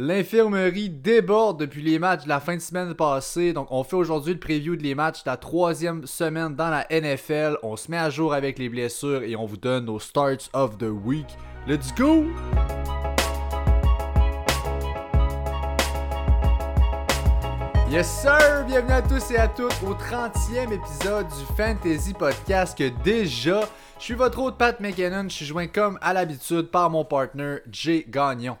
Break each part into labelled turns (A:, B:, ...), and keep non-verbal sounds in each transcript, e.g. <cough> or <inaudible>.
A: L'infirmerie déborde depuis les matchs de la fin de semaine passée. Donc, on fait aujourd'hui le preview de les matchs de la troisième semaine dans la NFL. On se met à jour avec les blessures et on vous donne nos starts of the week. Let's go! Yes sir! Bienvenue à tous et à toutes au 30e épisode du Fantasy Podcast que déjà, je suis votre hôte Pat McKinnon, je suis joint comme à l'habitude par mon partner Jay Gagnon.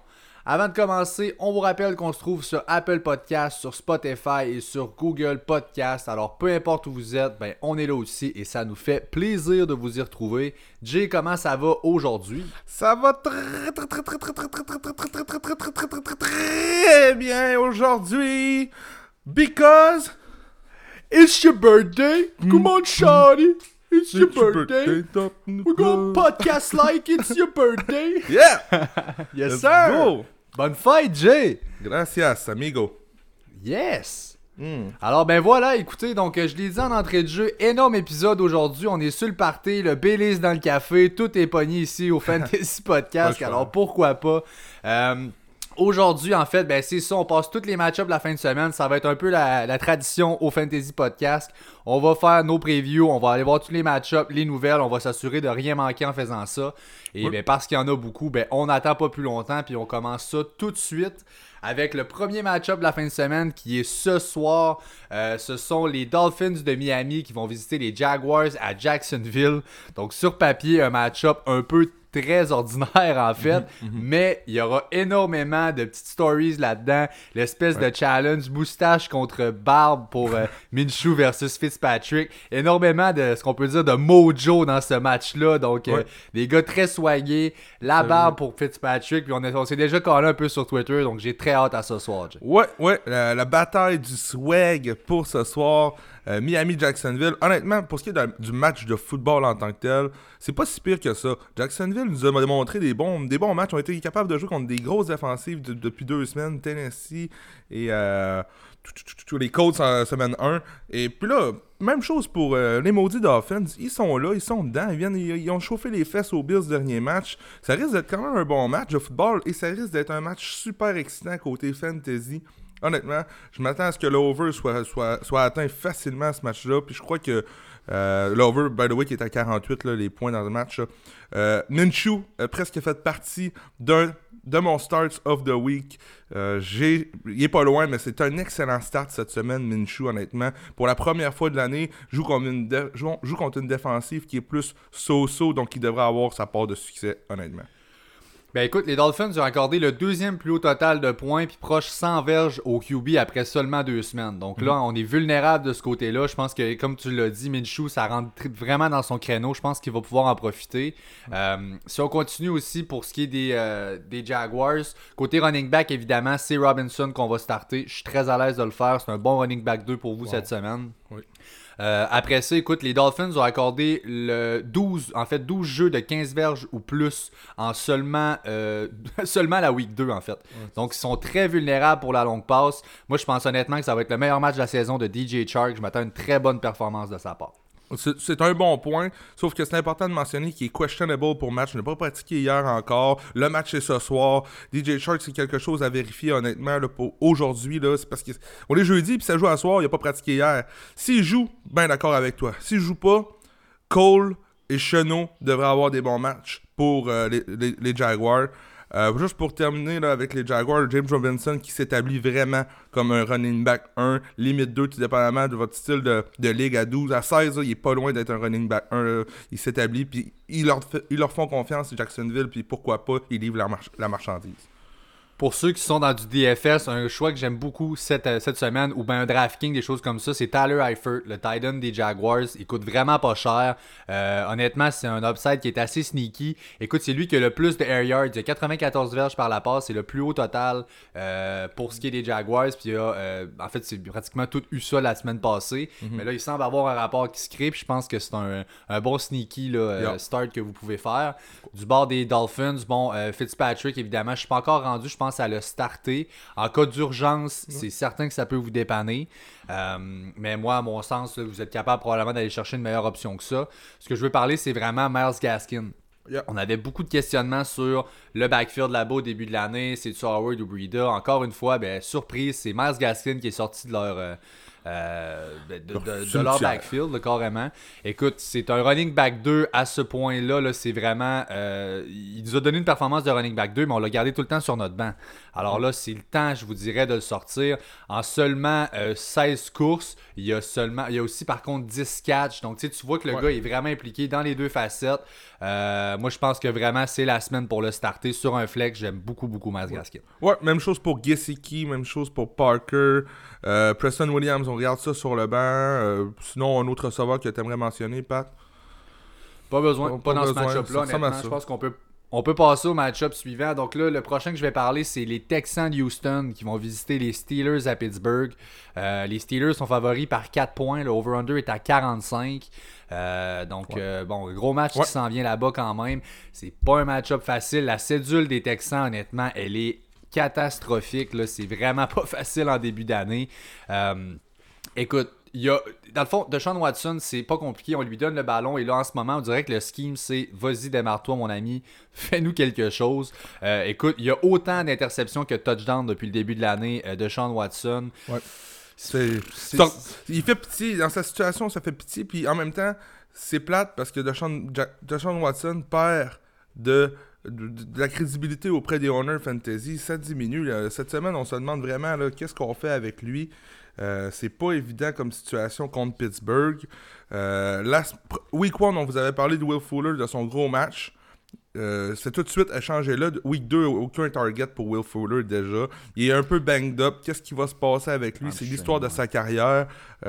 A: Avant de commencer, on vous rappelle qu'on se trouve sur Apple Podcast, sur Spotify et sur Google Podcast. Alors peu importe où vous êtes, ben on est là aussi et ça nous fait plaisir de vous y retrouver. Jay, comment ça va aujourd'hui?
B: Ça va très très très très très très très très très très très très très très très très bien aujourd'hui because
A: It's your birthday! Come on, Shawty! It's your birthday! We're going podcast like it's your birthday!
B: Yeah!
A: Yes
B: Let's
A: sir! Bonne fête, Jay!
B: Gracias, amigo.
A: Yes!
B: Hmm.
A: Alors ben voilà, écoutez, donc euh, je l'ai dit en entrée de jeu, énorme épisode aujourd'hui, on est sur le party, le Baileys dans le café, tout est pogné ici au Fantasy <laughs> Podcast, alors pourquoi pas? Euh, Aujourd'hui, en fait, ben c'est ça, on passe tous les match-ups de la fin de semaine. Ça va être un peu la, la tradition au Fantasy Podcast. On va faire nos previews, on va aller voir tous les match-ups, les nouvelles, on va s'assurer de rien manquer en faisant ça. Et
B: Oui.
A: ben, parce qu'il y en a beaucoup, ben on n'attend pas plus longtemps, puis on commence ça tout de suite avec le premier match-up de la fin de semaine qui est ce soir. Euh, ce sont les Dolphins de Miami qui vont visiter les Jaguars à Jacksonville. Donc sur papier, un match-up un peu très ordinaire en fait, mais il y aura énormément de petites stories là-dedans, l'espèce de challenge moustache contre barbe pour euh, <laughs> Minshew versus Fitzpatrick, énormément de ce qu'on peut dire de mojo dans ce match-là, donc euh, des gars très soignés, la barbe pour Fitzpatrick, puis on, on s'est déjà collé un peu sur Twitter, donc j'ai très hâte à ce soir. Jay.
B: Ouais, ouais, la, la bataille du swag pour ce soir. Euh, Miami-Jacksonville. Honnêtement, pour ce qui est du match de football en tant que tel, c'est pas si pire que ça. Jacksonville nous a démontré des bons, des bons matchs. On a été capables de jouer contre des grosses défensives de- depuis deux semaines. Tennessee et euh, tout les Colts en semaine 1. Et puis là, même chose pour euh, les maudits Dolphins. Ils sont là, ils sont dedans. Ils, viennent, ils, ils ont chauffé les fesses aux Bills dernier match. Ça risque d'être quand même un bon match de football et ça risque d'être un match super excitant côté fantasy. Honnêtement, je m'attends à ce que l'over soit, atteint facilement ce match-là. Puis je crois que euh, l'over, by the way, qui est à 48, là, les points dans le match. Euh, presque fait partie d'un de mon start of the week. Euh, il est pas loin, mais c'est un excellent start cette semaine, Minshew, honnêtement. Pour la première fois de l'année, joue contre une, joue contre une défensive qui est plus so-so, donc il devrait avoir sa part de succès, honnêtement.
A: Ben écoute, les Dolphins ont accordé le deuxième plus haut total de points, puis proche 100 verges au QB après seulement deux semaines. Donc là, on est vulnérable de ce côté-là. Je pense que, comme tu l'as dit, Minshew, ça rentre tr- vraiment dans son créneau. Je pense qu'il va pouvoir en profiter. Euh, si on continue aussi pour ce qui est des, euh, des Jaguars, côté running back, évidemment, c'est Robinson qu'on va starter. Je suis très à l'aise de le faire. C'est un bon running back 2 pour vous cette semaine.
B: Oui.
A: Euh, après ça, écoute, les Dolphins ont accordé le 12, en fait 12 jeux de 15 verges ou plus en seulement, euh, <laughs> seulement la week 2 en fait. Donc ils sont très vulnérables pour la longue passe. Moi je pense honnêtement que ça va être le meilleur match de la saison de DJ Chark. Je m'attends à une très bonne performance de sa part.
B: C'est un bon point, sauf que c'est important de mentionner qu'il est questionable pour match. Il n'a pas pratiqué hier encore. Le match est ce soir. DJ Shark, c'est quelque chose à vérifier honnêtement pour aujourd'hui. C'est parce qu'on est jeudi puis ça joue à soir. Il n'a pas pratiqué hier. S'il joue, ben d'accord avec toi. S'il joue pas, Cole et Chenot devraient avoir des bons matchs pour euh, les Jaguars. Euh, juste pour terminer là, avec les Jaguars, James Robinson qui s'établit vraiment comme un running back 1, limite 2, tout dépendamment de votre style de, de ligue à 12. À 16, là, il est pas loin d'être un running back 1. là. Il s'établit, puis ils leur, ils leur font confiance, Jacksonville, puis pourquoi pas, ils livrent la, la marchandise.
A: Pour ceux qui sont dans du DFS, un choix que j'aime beaucoup cette, euh, cette semaine, ou bien un DraftKings, des choses comme ça, c'est Tyler Eifert, le Titan des Jaguars. Il coûte vraiment pas cher. Euh, honnêtement, c'est un upside qui est assez sneaky. Écoute, c'est lui qui a le plus de air yards. Il a 94 verges par la passe. C'est le plus haut total euh, pour ce qui est des Jaguars. Puis il a, euh, en fait, c'est pratiquement tout eu ça la semaine passée. Mais là, il semble avoir un rapport qui se crée. Puis je pense que c'est un, un bon sneaky là,
B: Yeah.
A: start que vous pouvez faire. Du bord des Dolphins, bon, Fitzpatrick, évidemment, je suis pas encore rendu, je pense, à le starter. En cas d'urgence, c'est certain que ça peut vous dépanner. Euh, mais moi, à mon sens, là, vous êtes capable probablement d'aller chercher une meilleure option que ça. Ce que je veux parler, c'est vraiment Miles Gaskin. On avait beaucoup de questionnements sur le backfield là-bas au début de l'année. C'est-tu Howard ou Breida? Encore une fois, ben, surprise, c'est Miles Gaskin qui est sorti de leur. Euh, euh, de, leur backfield, carrément. Écoute, c'est un running back 2 à ce point-là. -là, c'est vraiment. Euh, il nous a donné une performance de running back 2, mais on l'a gardé tout le temps sur notre banc. Alors là, c'est le temps, je vous dirais, de le sortir. En seulement 16 euh, courses, il y a seulement. Il y a aussi par contre 10 catchs. Donc tu vois que le gars est vraiment impliqué dans les deux facettes. moi, je pense que vraiment, c'est la semaine pour le starter sur un flex. J'aime beaucoup, beaucoup Miles Gaskin.
B: Ouais, même chose pour Gesicki, même chose pour Parker. Preston Williams, on regarde ça sur le banc. Euh, sinon, un autre receveur que tu aimerais mentionner, Pat?
A: Pas besoin, pas, dans ce match-up-là, honnêtement. Je pense qu'on peut, on peut passer au match-up suivant. Donc là, le prochain que je vais parler, c'est les Texans de Houston qui vont visiter les Steelers à Pittsburgh. Euh, les Steelers sont favoris par 4 points. Le over-under est à 45. Euh, donc, bon, gros match qui s'en vient là-bas quand même. C'est pas un match-up facile. La cédule des Texans, honnêtement, elle est catastrophique. C'est vraiment <laughs> pas facile en début d'année. Euh, écoute, il y a, dans le fond, Deshaun Watson, c'est pas compliqué. On lui donne le ballon et là, en ce moment, on dirait que le scheme, c'est vas-y, démarre-toi, mon ami, <laughs> fais-nous quelque chose. Euh, écoute, il y a autant d'interceptions que touchdown depuis le début de l'année de Deshaun Watson.
B: Ouais. C'est, il fait petit, dans sa situation, ça fait petit, puis en même temps, c'est plate parce que Deshaun, Deshaun Watson perd de de, la crédibilité auprès des Honor Fantasy, ça diminue. Cette semaine, on se demande vraiment qu'est-ce qu'on fait avec lui? Euh, c'est pas évident comme situation contre Pittsburgh. Euh, week 1, on vous avait parlé de Will Fuller, de son gros match. Euh, c'est tout de suite échangé là. Week 2, aucun target pour Will Fuller déjà. Il est un peu banged up. Qu'est-ce qui va se passer avec lui? c'est l'histoire de sa carrière.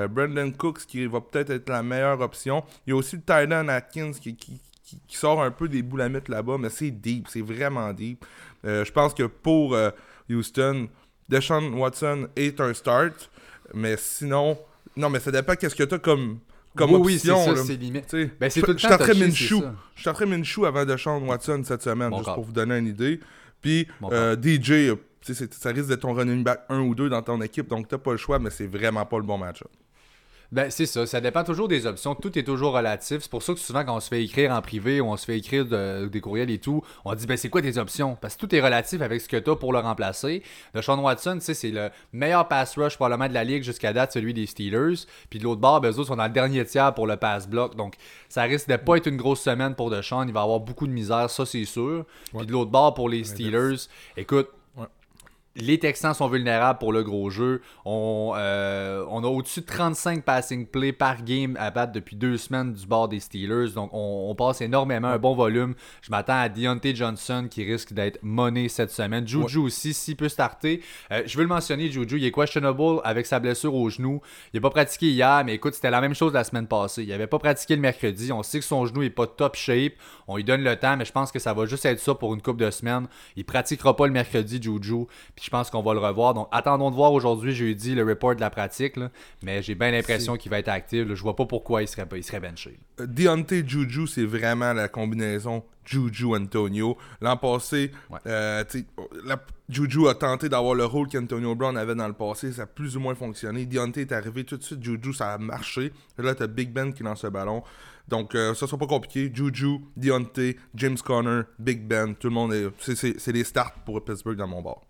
B: Brandon Cooks qui va peut-être être la meilleure option. Il y a aussi le Atkins qui, qui, qui, sort un peu des boulamites là-bas, mais c'est deep, c'est vraiment deep. Euh, je pense que pour euh, Houston, Deshaun Watson est un start, mais sinon, non, mais ça dépend qu'est-ce que tu as comme, comme option. Oui, c'est ça, c'est limite. Ben, c'est tout le temps Je très chou avant Deshaun Watson cette semaine, juste pour vous donner une idée. Puis euh, DJ, ça risque d'être ton running back 1 ou 2 dans ton équipe, donc t'as pas le choix, mais c'est vraiment pas le bon match-up.
A: Ben, c'est ça. Ça dépend toujours des options. Tout est toujours relatif. C'est pour ça que souvent, quand on se fait écrire en privé ou on se fait écrire des courriels et tout, on dit, ben, c'est quoi tes options? Parce que tout est relatif avec ce que tu as pour le remplacer. Le Sean Watson, c'est le meilleur pass rush probablement de la ligue jusqu'à date, celui des Steelers. Puis de l'autre bord, ben, eux sont dans le dernier tiers pour le pass block. Donc, ça risque de pas être une grosse semaine pour Deshaun. Il va avoir beaucoup de misère, ça, c'est sûr. Puis de l'autre bord, pour les Steelers, écoute, les Texans sont vulnérables pour le gros jeu. On, euh, on a au-dessus de 35 passing plays par game à battre depuis deux semaines du bord des Steelers. Donc, on, passe énormément, un bon volume. Je m'attends à Deontay Johnson qui risque d'être monné cette semaine. Juju aussi, s'il peut starter. Euh, je veux le mentionner, Juju, il est questionable avec sa blessure au genou. Il n'a pas pratiqué hier, mais écoute, c'était la même chose la semaine passée. Il n'avait pas pratiqué le mercredi. On sait que son genou n'est pas top shape. On lui donne le temps, mais je pense que ça va juste être ça pour une couple de semaines. Il pratiquera pas le mercredi, Juju. Puis je pense qu'on va le revoir. Donc attendons de voir aujourd'hui, jeudi, le report de la pratique. Mais j'ai bien l'impression qu'il va être actif. Je vois pas pourquoi il serait, il serait benché.
B: Euh, Deontay Juju, c'est vraiment la combinaison Juju Antonio. L'an passé, euh, Juju a tenté d'avoir le rôle qu'Antonio Brown avait dans le passé. Ça a plus ou moins fonctionné. Deontay est arrivé tout de suite. Juju, ça a marché. Là, tu as Big Ben qui lance le ballon. Donc, euh, ça sera pas compliqué. Juju, Deontay, James Conner, Big Ben, tout le monde est. C'est les starts pour Pittsburgh dans mon bord.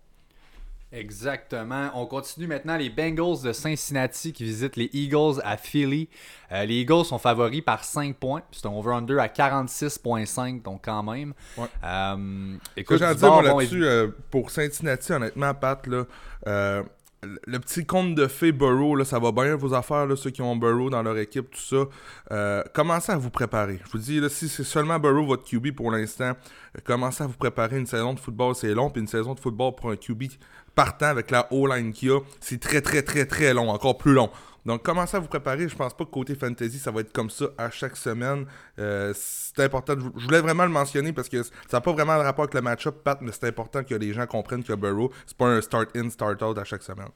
A: Exactement. On continue maintenant les Bengals de Cincinnati qui visitent les Eagles à Philly. Euh, les Eagles sont favoris par 5 points. C'est un over-under à 46,5, donc quand même.
B: Ouais. Euh, écoute, j'ai dire là-dessus, euh, pour Cincinnati, honnêtement, Pat, là, le petit compte de fait Burrow, là, ça va bien vos affaires, là, ceux qui ont Burrow dans leur équipe, tout ça. Euh, commencez à vous préparer. Je vous dis, là, si c'est seulement Burrow votre QB pour l'instant, euh, commencez à vous préparer. Une saison de football, c'est long, puis une saison de football pour un QB partant avec la O-line qu'il a, c'est très, très, très, très long, encore plus long. Donc, commencez à vous préparer. Je pense pas que côté fantasy, ça va être comme ça à chaque semaine. Euh, c'est important. Je voulais vraiment le mentionner parce que ça n'a pas vraiment de rapport avec le match-up, Pat, mais c'est important que les gens comprennent que Burrow, c'est pas un start-in, start-out à chaque semaine.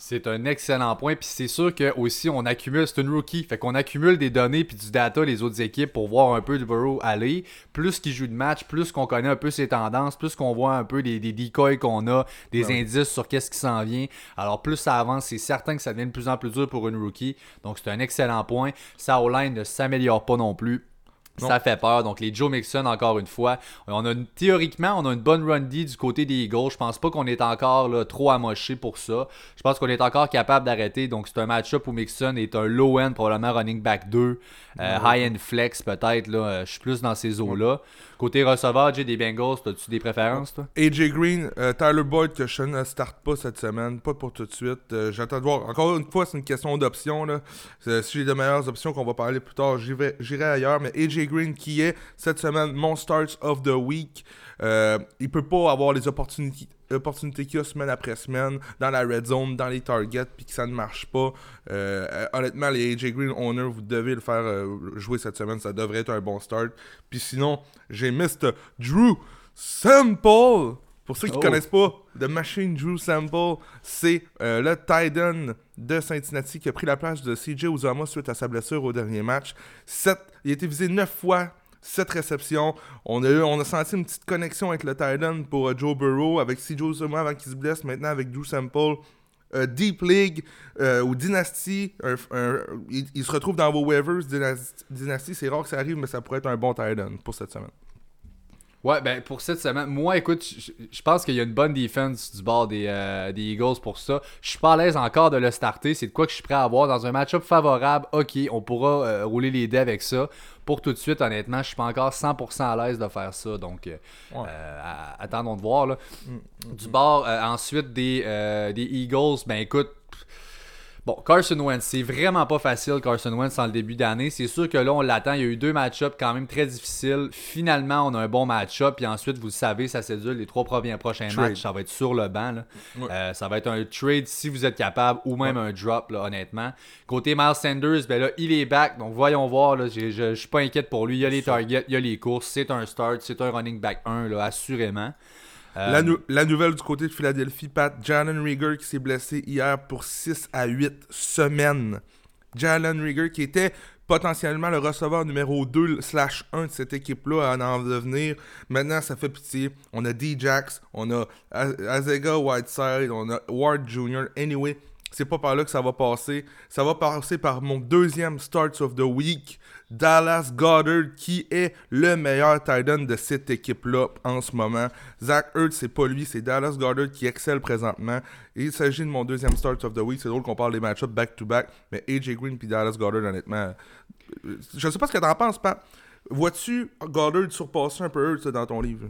A: C'est un excellent point. Puis c'est sûr que aussi on accumule, c'est une rookie. Fait qu'on accumule des données puis du data les autres équipes pour voir un peu de Burrow aller. Plus qu'il joue de match, plus qu'on connaît un peu ses tendances, plus qu'on voit un peu des, des decoys qu'on a, des indices sur qu'est-ce qui s'en vient. Alors plus ça avance, c'est certain que ça devient de plus en plus dur pour une rookie. Donc c'est un excellent point. Sa O-line ne s'améliore pas non plus. Ça fait peur. Donc, les Joe Mixon, encore une fois. On a théoriquement, on a une bonne run D du côté des Eagles. Je pense pas qu'on est encore là, trop amoché pour ça. Je pense qu'on est encore capable d'arrêter. Donc, c'est un match-up où Mixon est un low-end, probablement running back 2. Euh, high-end flex, peut-être. là. Je suis plus dans ces eaux-là. Côté receveur, j'ai des Bengals. As-tu des préférences, toi?
B: AJ Green, euh, Tyler Boyd, que je ne starte pas cette semaine. Pas pour tout de suite. Euh, j'attends de voir. Encore une fois, c'est une question d'option. Si j'ai de meilleures options qu'on va parler plus tard, j'irai ailleurs. Mais AJ Green, qui est cette semaine mon start of the week, euh, il peut pas avoir les opportunités opportunités qu'il y a semaine après semaine dans la red zone, dans les targets, puis que ça ne marche pas. Euh, honnêtement, les AJ Green owners, vous devez le faire euh, jouer cette semaine. Ça devrait être un bon start. Puis sinon, j'ai Mr. Drew Sample. Pour ceux qui ne oh. connaissent pas, The Machine Drew Sample, c'est le Titan de Cincinnati qui a pris la place de CJ Uzama suite à sa blessure au dernier match. il a été visé 9 fois cette réception. On a, senti une petite connexion avec le Titan pour euh, Joe Burrow, avec CJ Uzama avant qu'il se blesse, maintenant avec Drew Sample. Euh, Deep League euh, ou Dynasty, il, se retrouve dans vos waivers. Dynasty, c'est rare que ça arrive, mais ça pourrait être un bon Titan pour cette semaine.
A: Ouais, ben pour cette semaine, moi écoute, je pense qu'il y a une bonne défense du bord des, des, Eagles pour ça. Je suis pas à l'aise encore de le starter. C'est de quoi que je suis prêt à avoir dans un match-up favorable. Ok, on pourra rouler les dés avec ça pour tout de suite, honnêtement, je suis pas encore 100% à l'aise de faire ça. Donc, euh, euh, attendons de voir. Là. Mm, mm, du bord, euh, ensuite des, des Eagles, ben écoute, Bon, Carson Wentz, c'est vraiment pas facile, Carson Wentz, en le début d'année. C'est sûr que là, on l'attend. Il y a eu deux match-ups quand même très difficiles. Finalement, on a un bon match-up. Puis ensuite, vous le savez, ça cédule. Les trois premiers prochains matchs, ça va être sur le banc. Euh, ça va être un trade si vous êtes capable ou même un drop, là, honnêtement. Côté Miles Sanders, ben là, il est back. Donc, voyons voir. Là, je, je, suis pas inquiète pour lui. Il y a les targets, il y a les courses. C'est un start. C'est un running back 1, là, assurément.
B: Euh, la, nouvelle du côté de Philadelphie, Pat, Jalen Rieger qui s'est blessé hier pour 6 à 8 semaines. Jalen Rieger qui était potentiellement le receveur numéro 2 slash 1 de cette équipe-là à en devenir. Maintenant, ça fait pitié. On a D-Jax, on a Azega Whiteside, on a Ward Jr. Anyway, c'est pas par là que ça va passer. Ça va passer par mon deuxième Starts of the Week. Dallas Goddard, qui est le meilleur tight end de cette équipe-là en ce moment. Zach Ertz, c'est pas lui, c'est Dallas Goddard qui excelle présentement. il s'agit de mon deuxième start of the week. C'est drôle qu'on parle des match-ups back-to-back, mais AJ Green puis Dallas Goddard, honnêtement. Euh, je sais pas ce que t'en penses, Pat. Vois-tu Goddard surpasser un peu Ertz dans ton livre?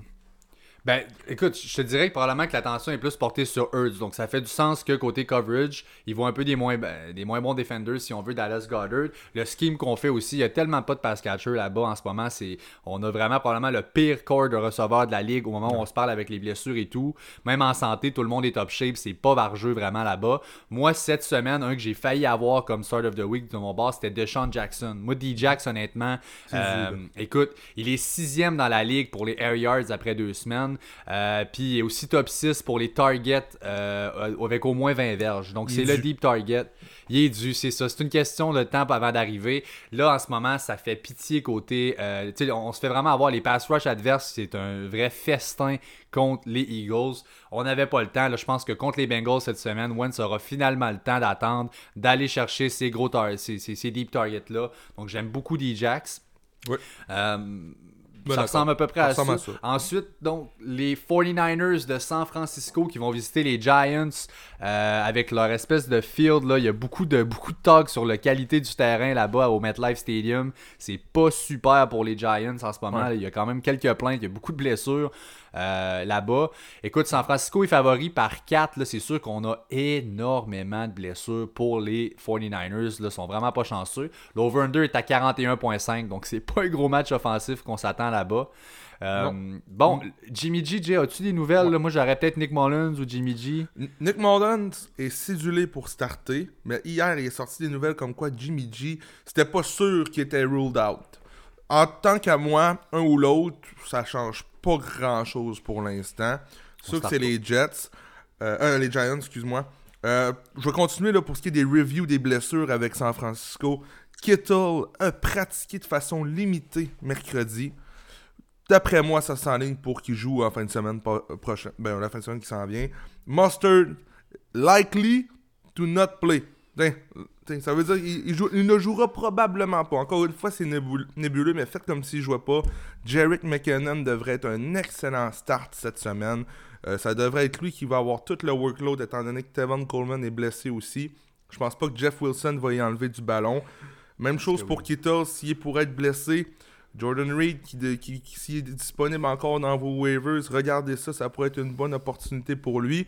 A: Ben, écoute, je te dirais que probablement que l'attention est plus portée sur Hurts. Donc, ça fait du sens que côté coverage, ils vont un peu des moins, ben, des moins bons defenders, si on veut, Dallas Goddard. Le scheme qu'on fait aussi, il y a tellement pas de pass catcher là-bas en ce moment. c'est On a vraiment probablement le pire corps de receveur de la ligue au moment où on se parle avec les blessures et tout. Même en santé, tout le monde est top shape. C'est pas vargeux vraiment là-bas. Moi, cette semaine, un que j'ai failli avoir comme start of the week de mon boss, c'était Deshaun Jackson. Moi, D-Jax, honnêtement, euh, écoute, il est sixième dans la ligue pour les air yards après deux semaines. Euh, puis il est aussi top 6 pour les targets euh, avec au moins 20 verges. Donc c'est le deep target. Il est dû, c'est ça. C'est une question de temps avant d'arriver. Là, en ce moment, ça fait pitié côté. Euh, on, se fait vraiment avoir les pass rush adverses. C'est un vrai festin contre les Eagles. On n'avait pas le temps. Là, je pense que contre les Bengals cette semaine, Wentz aura finalement le temps d'attendre, d'aller chercher ces gros ces, ces, deep targets-là. Donc j'aime beaucoup D-Jax.
B: Oui.
A: Ben, ça ressemble à peu près à ça. Ensuite, donc, les 49ers de San Francisco qui vont visiter les Giants euh, avec leur espèce de field. Là. Il y a beaucoup de, beaucoup de talk sur la qualité du terrain là-bas au MetLife Stadium. C'est pas super pour les Giants en ce moment. Il y a quand même quelques plaintes, il y a beaucoup de blessures. Euh, là-bas. Écoute, San Francisco est favori par 4. C'est sûr qu'on a énormément de blessures pour les 49ers. Ils sont vraiment pas chanceux. L'over-under est à 41.5, donc c'est pas un gros match offensif qu'on s'attend là-bas. Euh, bon, Jimmy G, as-tu des nouvelles? Moi, j'aurais peut-être Nick Mullins ou Jimmy G.
B: Nick Mullins est sidulé pour starter, mais hier, il est sorti des nouvelles comme quoi Jimmy G, c'était pas sûr qu'il était ruled out. En tant qu'à moi, un ou l'autre, ça change pas grand chose pour l'instant. Sûr que c'est les Jets. Euh, euh, les Giants, excuse-moi. Je vais continuer là, pour ce qui est des reviews des blessures avec San Francisco. Kittle a pratiqué de façon limitée mercredi. D'après moi, ça s'enligne pour qu'il joue en fin de semaine prochaine. Ben, la fin de semaine qui s'en vient. Mustard, likely to not play. T'sais, t'sais, ça veut dire qu'il il joue- il ne jouera probablement pas. Encore une fois, c'est nébul- nébuleux, mais faites comme s'il jouait pas. Jarek McKinnon devrait être un excellent start cette semaine. Euh, ça devrait être lui qui va avoir tout le workload, étant donné que Tevin Coleman est blessé aussi. Je pense pas que Jeff Wilson va y enlever du ballon. Même chose pour
A: oui.
B: Kittle, s'il est pour être blessé. Jordan Reed, qui, s'il est disponible encore dans vos waivers, regardez ça, ça pourrait être une bonne opportunité pour lui.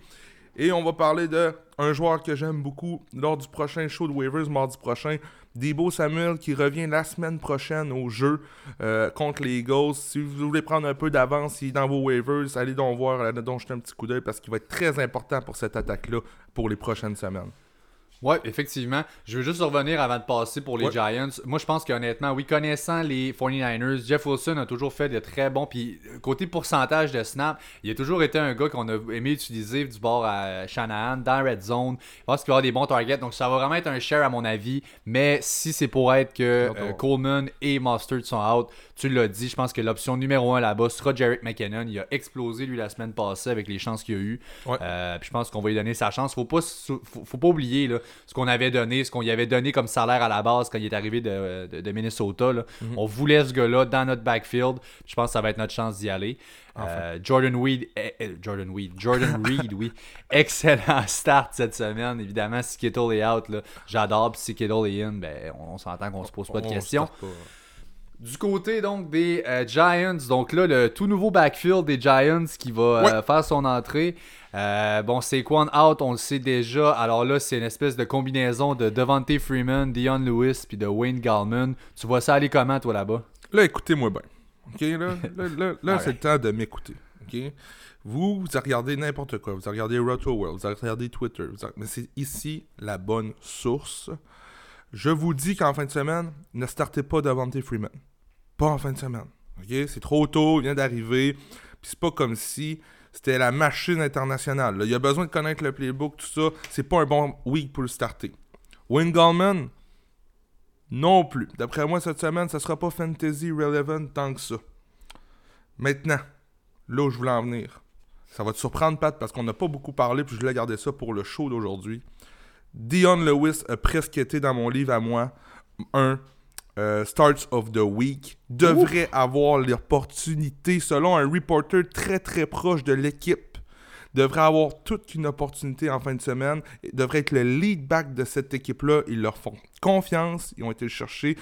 B: Et on va parler de un joueur que j'aime beaucoup lors du prochain show de waivers mardi prochain. Debo Samuel qui revient la semaine prochaine au jeu euh, contre les Eagles. Si vous voulez prendre un peu d'avance, il est dans vos waivers, allez donc voir, allez donc jeter un petit coup d'œil parce qu'il va être très important pour cette attaque-là pour les prochaines semaines.
A: Ouais, effectivement. Je veux juste revenir avant de passer pour les
B: Ouais.
A: Giants. Moi, je pense qu'honnêtement, oui, connaissant les 49ers, Jeff Wilson a toujours fait de très bons. Puis, euh, côté pourcentage de snap, il a toujours été un gars qu'on a aimé utiliser du bord à Shanahan, dans Red Zone. Je pense qu'il va avoir des bons targets. Donc, ça va vraiment être un share, à mon avis. Mais si c'est pour être que euh, Coleman et Mustard sont out, tu l'as dit, je pense que l'option numéro 1 là-bas sera Jarek McKinnon. Il a explosé, lui, la semaine passée avec les chances qu'il a eues.
B: Ouais.
A: Euh, puis je pense qu'on va lui donner sa chance. Faut pas, faut, faut pas oublier là, ce qu'on avait donné, ce qu'on lui avait donné comme salaire à la base quand il est arrivé de, de- de Minnesota. là.
B: Mhm.
A: On voulait ce gars-là dans notre backfield. Je pense que ça va être notre chance d'y aller. Euh, Jordan Weed, eh, eh, Jordan Weed, Jordan <laughs> Reed, oui, excellent start cette semaine. Évidemment, si Kittle est out, là, j'adore. Puis si Kittle est in, ben, on, on s'entend qu'on se pose pas de
B: On
A: questions. Du côté donc des euh, Giants, donc là le tout nouveau backfield des Giants qui va euh,
B: Ouais.
A: faire son entrée. Euh, bon, c'est Quan out, on le sait déjà. Alors là, c'est une espèce de combinaison de Devontae Freeman, Dion Lewis puis de Wayne Gallman. Tu vois ça aller comment toi là-bas?
B: Là, écoutez-moi bien. OK, là, <laughs> là, là, là,
A: Alright.
B: c'est le temps de m'écouter. OK? Vous, vous regardez n'importe quoi. Vous regardez Roto World, vous regardez Twitter. vous Mais c'est ici la bonne source. Je vous dis qu'en fin de semaine, ne startez pas Devontae Freeman. Pas en fin de semaine. OK? C'est trop tôt, il vient d'arriver. Puis c'est pas comme si c'était la machine internationale. là. Il a besoin de connaître le playbook, tout ça. C'est pas un bon week pour le starter. Wayne Gallman, non plus. D'après moi, cette semaine, ça sera pas fantasy relevant tant que ça. Maintenant, là où je voulais en venir, ça va te surprendre, Pat, parce qu'on n'a pas beaucoup parlé, puis je voulais garder ça pour le show d'aujourd'hui. Dion Lewis a presque été dans mon livre à moi un euh, Starts of the Week. Devrait avoir l'opportunité, selon un reporter très très proche de l'équipe, devrait avoir toute une opportunité en fin de semaine. Devrait être le lead back de cette équipe-là. Ils leur font confiance. Ils ont été le chercher.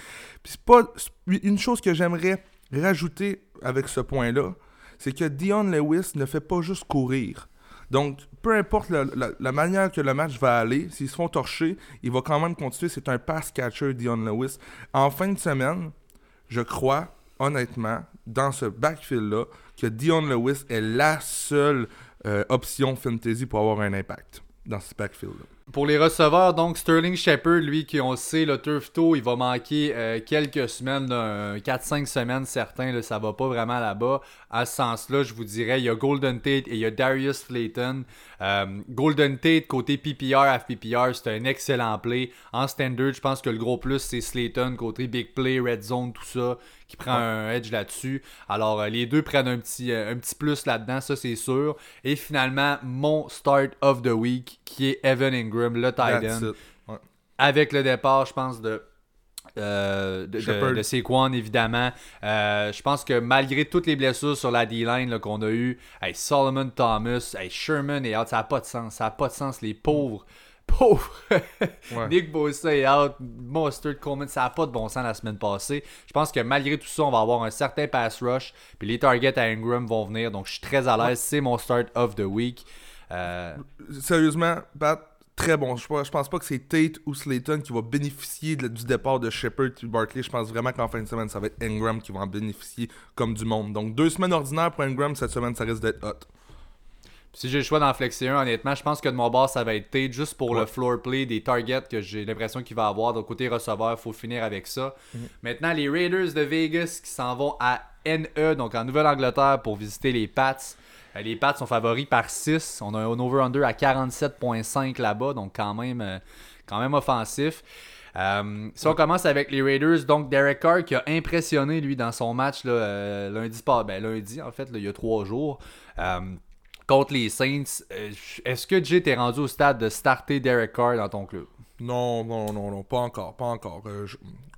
B: Puis c'est pas une chose que j'aimerais rajouter avec ce point-là, c'est que Dion Lewis ne fait pas juste courir. Donc, peu importe la, la- manière que le match va aller, s'ils se font torcher, il va quand même continuer. C'est un pass catcher, Dion Lewis. En fin de semaine, je crois, honnêtement, dans ce backfield-là, que Dion Lewis est la seule euh, option fantasy pour avoir un impact dans ce backfield-là.
A: Pour les receveurs, donc Sterling Shepard, lui qui on sait, le turf toe, il va manquer euh, quelques semaines, là, un 4-5 semaines certains, là, ça va pas vraiment là-bas. À ce sens-là, je vous dirais, il y a Golden Tate et il y a Darius Slayton. Euh, Golden Tate, côté PPR, FPPR, c'est un excellent play. En standard, je pense que le gros plus, c'est Slayton, côté big play, red zone, tout ça, qui prend un edge là-dessus. Alors, euh, les deux prennent un petit, euh, un petit plus là-dedans, ça c'est sûr. Et finalement, mon start of the week, qui est Evan Ingram, le tight end.
B: Ouais.
A: avec le départ, je pense, de, euh, de, de, Saquon, évidemment. Euh, je pense que malgré toutes les blessures sur la D-line qu'on a eu, hey, Solomon Thomas, hey, Sherman est out, ça n'a pas de sens. Ça n'a pas de sens, les pauvres. Pauvres!
B: Ouais.
A: Nick Bosa est out, Mustard Coleman, ça n'a pas de bon sens la semaine passée. Je pense que malgré tout ça, on va avoir un certain pass rush, puis les targets à Ingram vont venir, donc je suis très à l'aise. C'est mon start of the week. Euh,
B: Sérieusement, Pat, très bon. Je, pense- je pense pas que c'est Tate ou Slayton qui va bénéficier de- du départ de Shepard et Barkley. Je pense vraiment qu'en fin de semaine, ça va être Ingram qui va en bénéficier comme du monde. Donc, deux semaines ordinaires pour Ingram, cette semaine, ça risque d'être hot.
A: Si j'ai le choix d'en flexer un, honnêtement, je pense que de mon bord, ça va être Tate juste pour le floor play des targets que j'ai l'impression qu'il va avoir. Donc, côté receveur, il faut finir avec ça. Maintenant, les Raiders de Vegas qui s'en vont à NE, donc en Nouvelle-Angleterre, pour visiter les Pats. Euh, Les Pats sont favoris par 6. On a un over-under à 47,5 là-bas, donc quand même, euh, quand même offensif. Euh, si on commence avec les Raiders, donc Derek Carr qui a impressionné lui dans son match là, lundi, pas, ben, lundi en fait, là, il y a trois jours. Euh, contre les Saints, euh, est-ce que Jay t'es rendu au stade de starter Derek Carr dans ton club?
B: Non, non, non, non, pas encore, pas encore. Euh, je,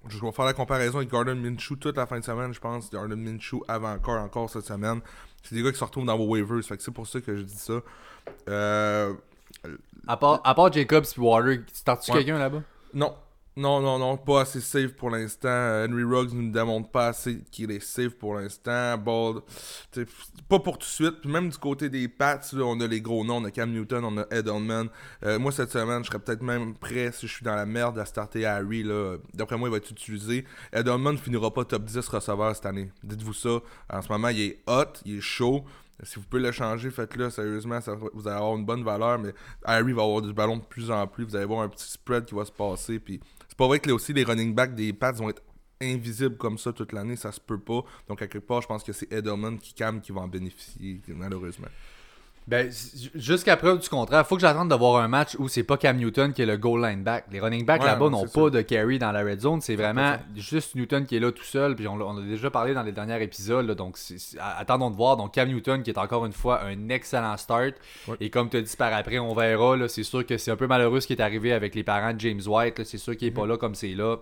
B: je vais faire la comparaison avec Gordon Minshew toute la fin de semaine, je pense. Gordon Minshew avant encore, encore cette semaine. C'est des gars qui se retrouvent dans vos waivers, fait que c'est pour ça que je dis ça. Euh,
A: À part, à part Jacobs et Water, startes-tu
B: Ouais.
A: quelqu'un là-bas?
B: non, non, non, non, pas assez safe pour l'instant. Euh, Henry Ruggs ne nous démontre pas assez qu'il est safe pour l'instant. T'sais, pas pour tout de suite. Puis même du côté des Pats, là, on a les gros noms. On a Cam Newton, on a Edelman. Euh, moi, cette semaine, je serais peut-être même prêt, si je suis dans la merde, à starter Harry. D'après moi, il va être utilisé. Edelman finira pas top 10 receveur cette année. Dites-vous ça. En ce moment, il est hot, il est chaud. Si vous pouvez le changer, faites-le. Sérieusement, vous allez avoir une bonne valeur. Mais Harry va avoir du ballon de plus en plus. Vous allez voir un petit spread qui va se passer. Puis pas vrai que aussi, les running backs des Pats vont être invisibles comme ça toute l'année. Ça se peut pas. Donc, à quelque part, je pense que c'est Edelman qui calme qui va en bénéficier, malheureusement.
A: Ben, jusqu'à preuve du contraire, faut que j'attende de voir un match où c'est pas Cam Newton qui est le goal line back. Les running backs
B: Ouais,
A: là-bas
B: ouais,
A: n'ont pas
B: ça.
A: de carry dans la red zone. C'est vraiment
B: 100%.
A: juste Newton qui est là tout seul. Puis on, a déjà parlé dans les derniers épisodes. là, donc, attendons de voir. Donc, Cam Newton qui est encore une fois un excellent start.
B: Ouais.
A: Et comme tu as dit par après, on verra. là, C'est sûr que c'est un peu malheureux ce qui est arrivé avec les parents de James White. là. C'est sûr qu'il est
B: Mhm.
A: pas là comme c'est là.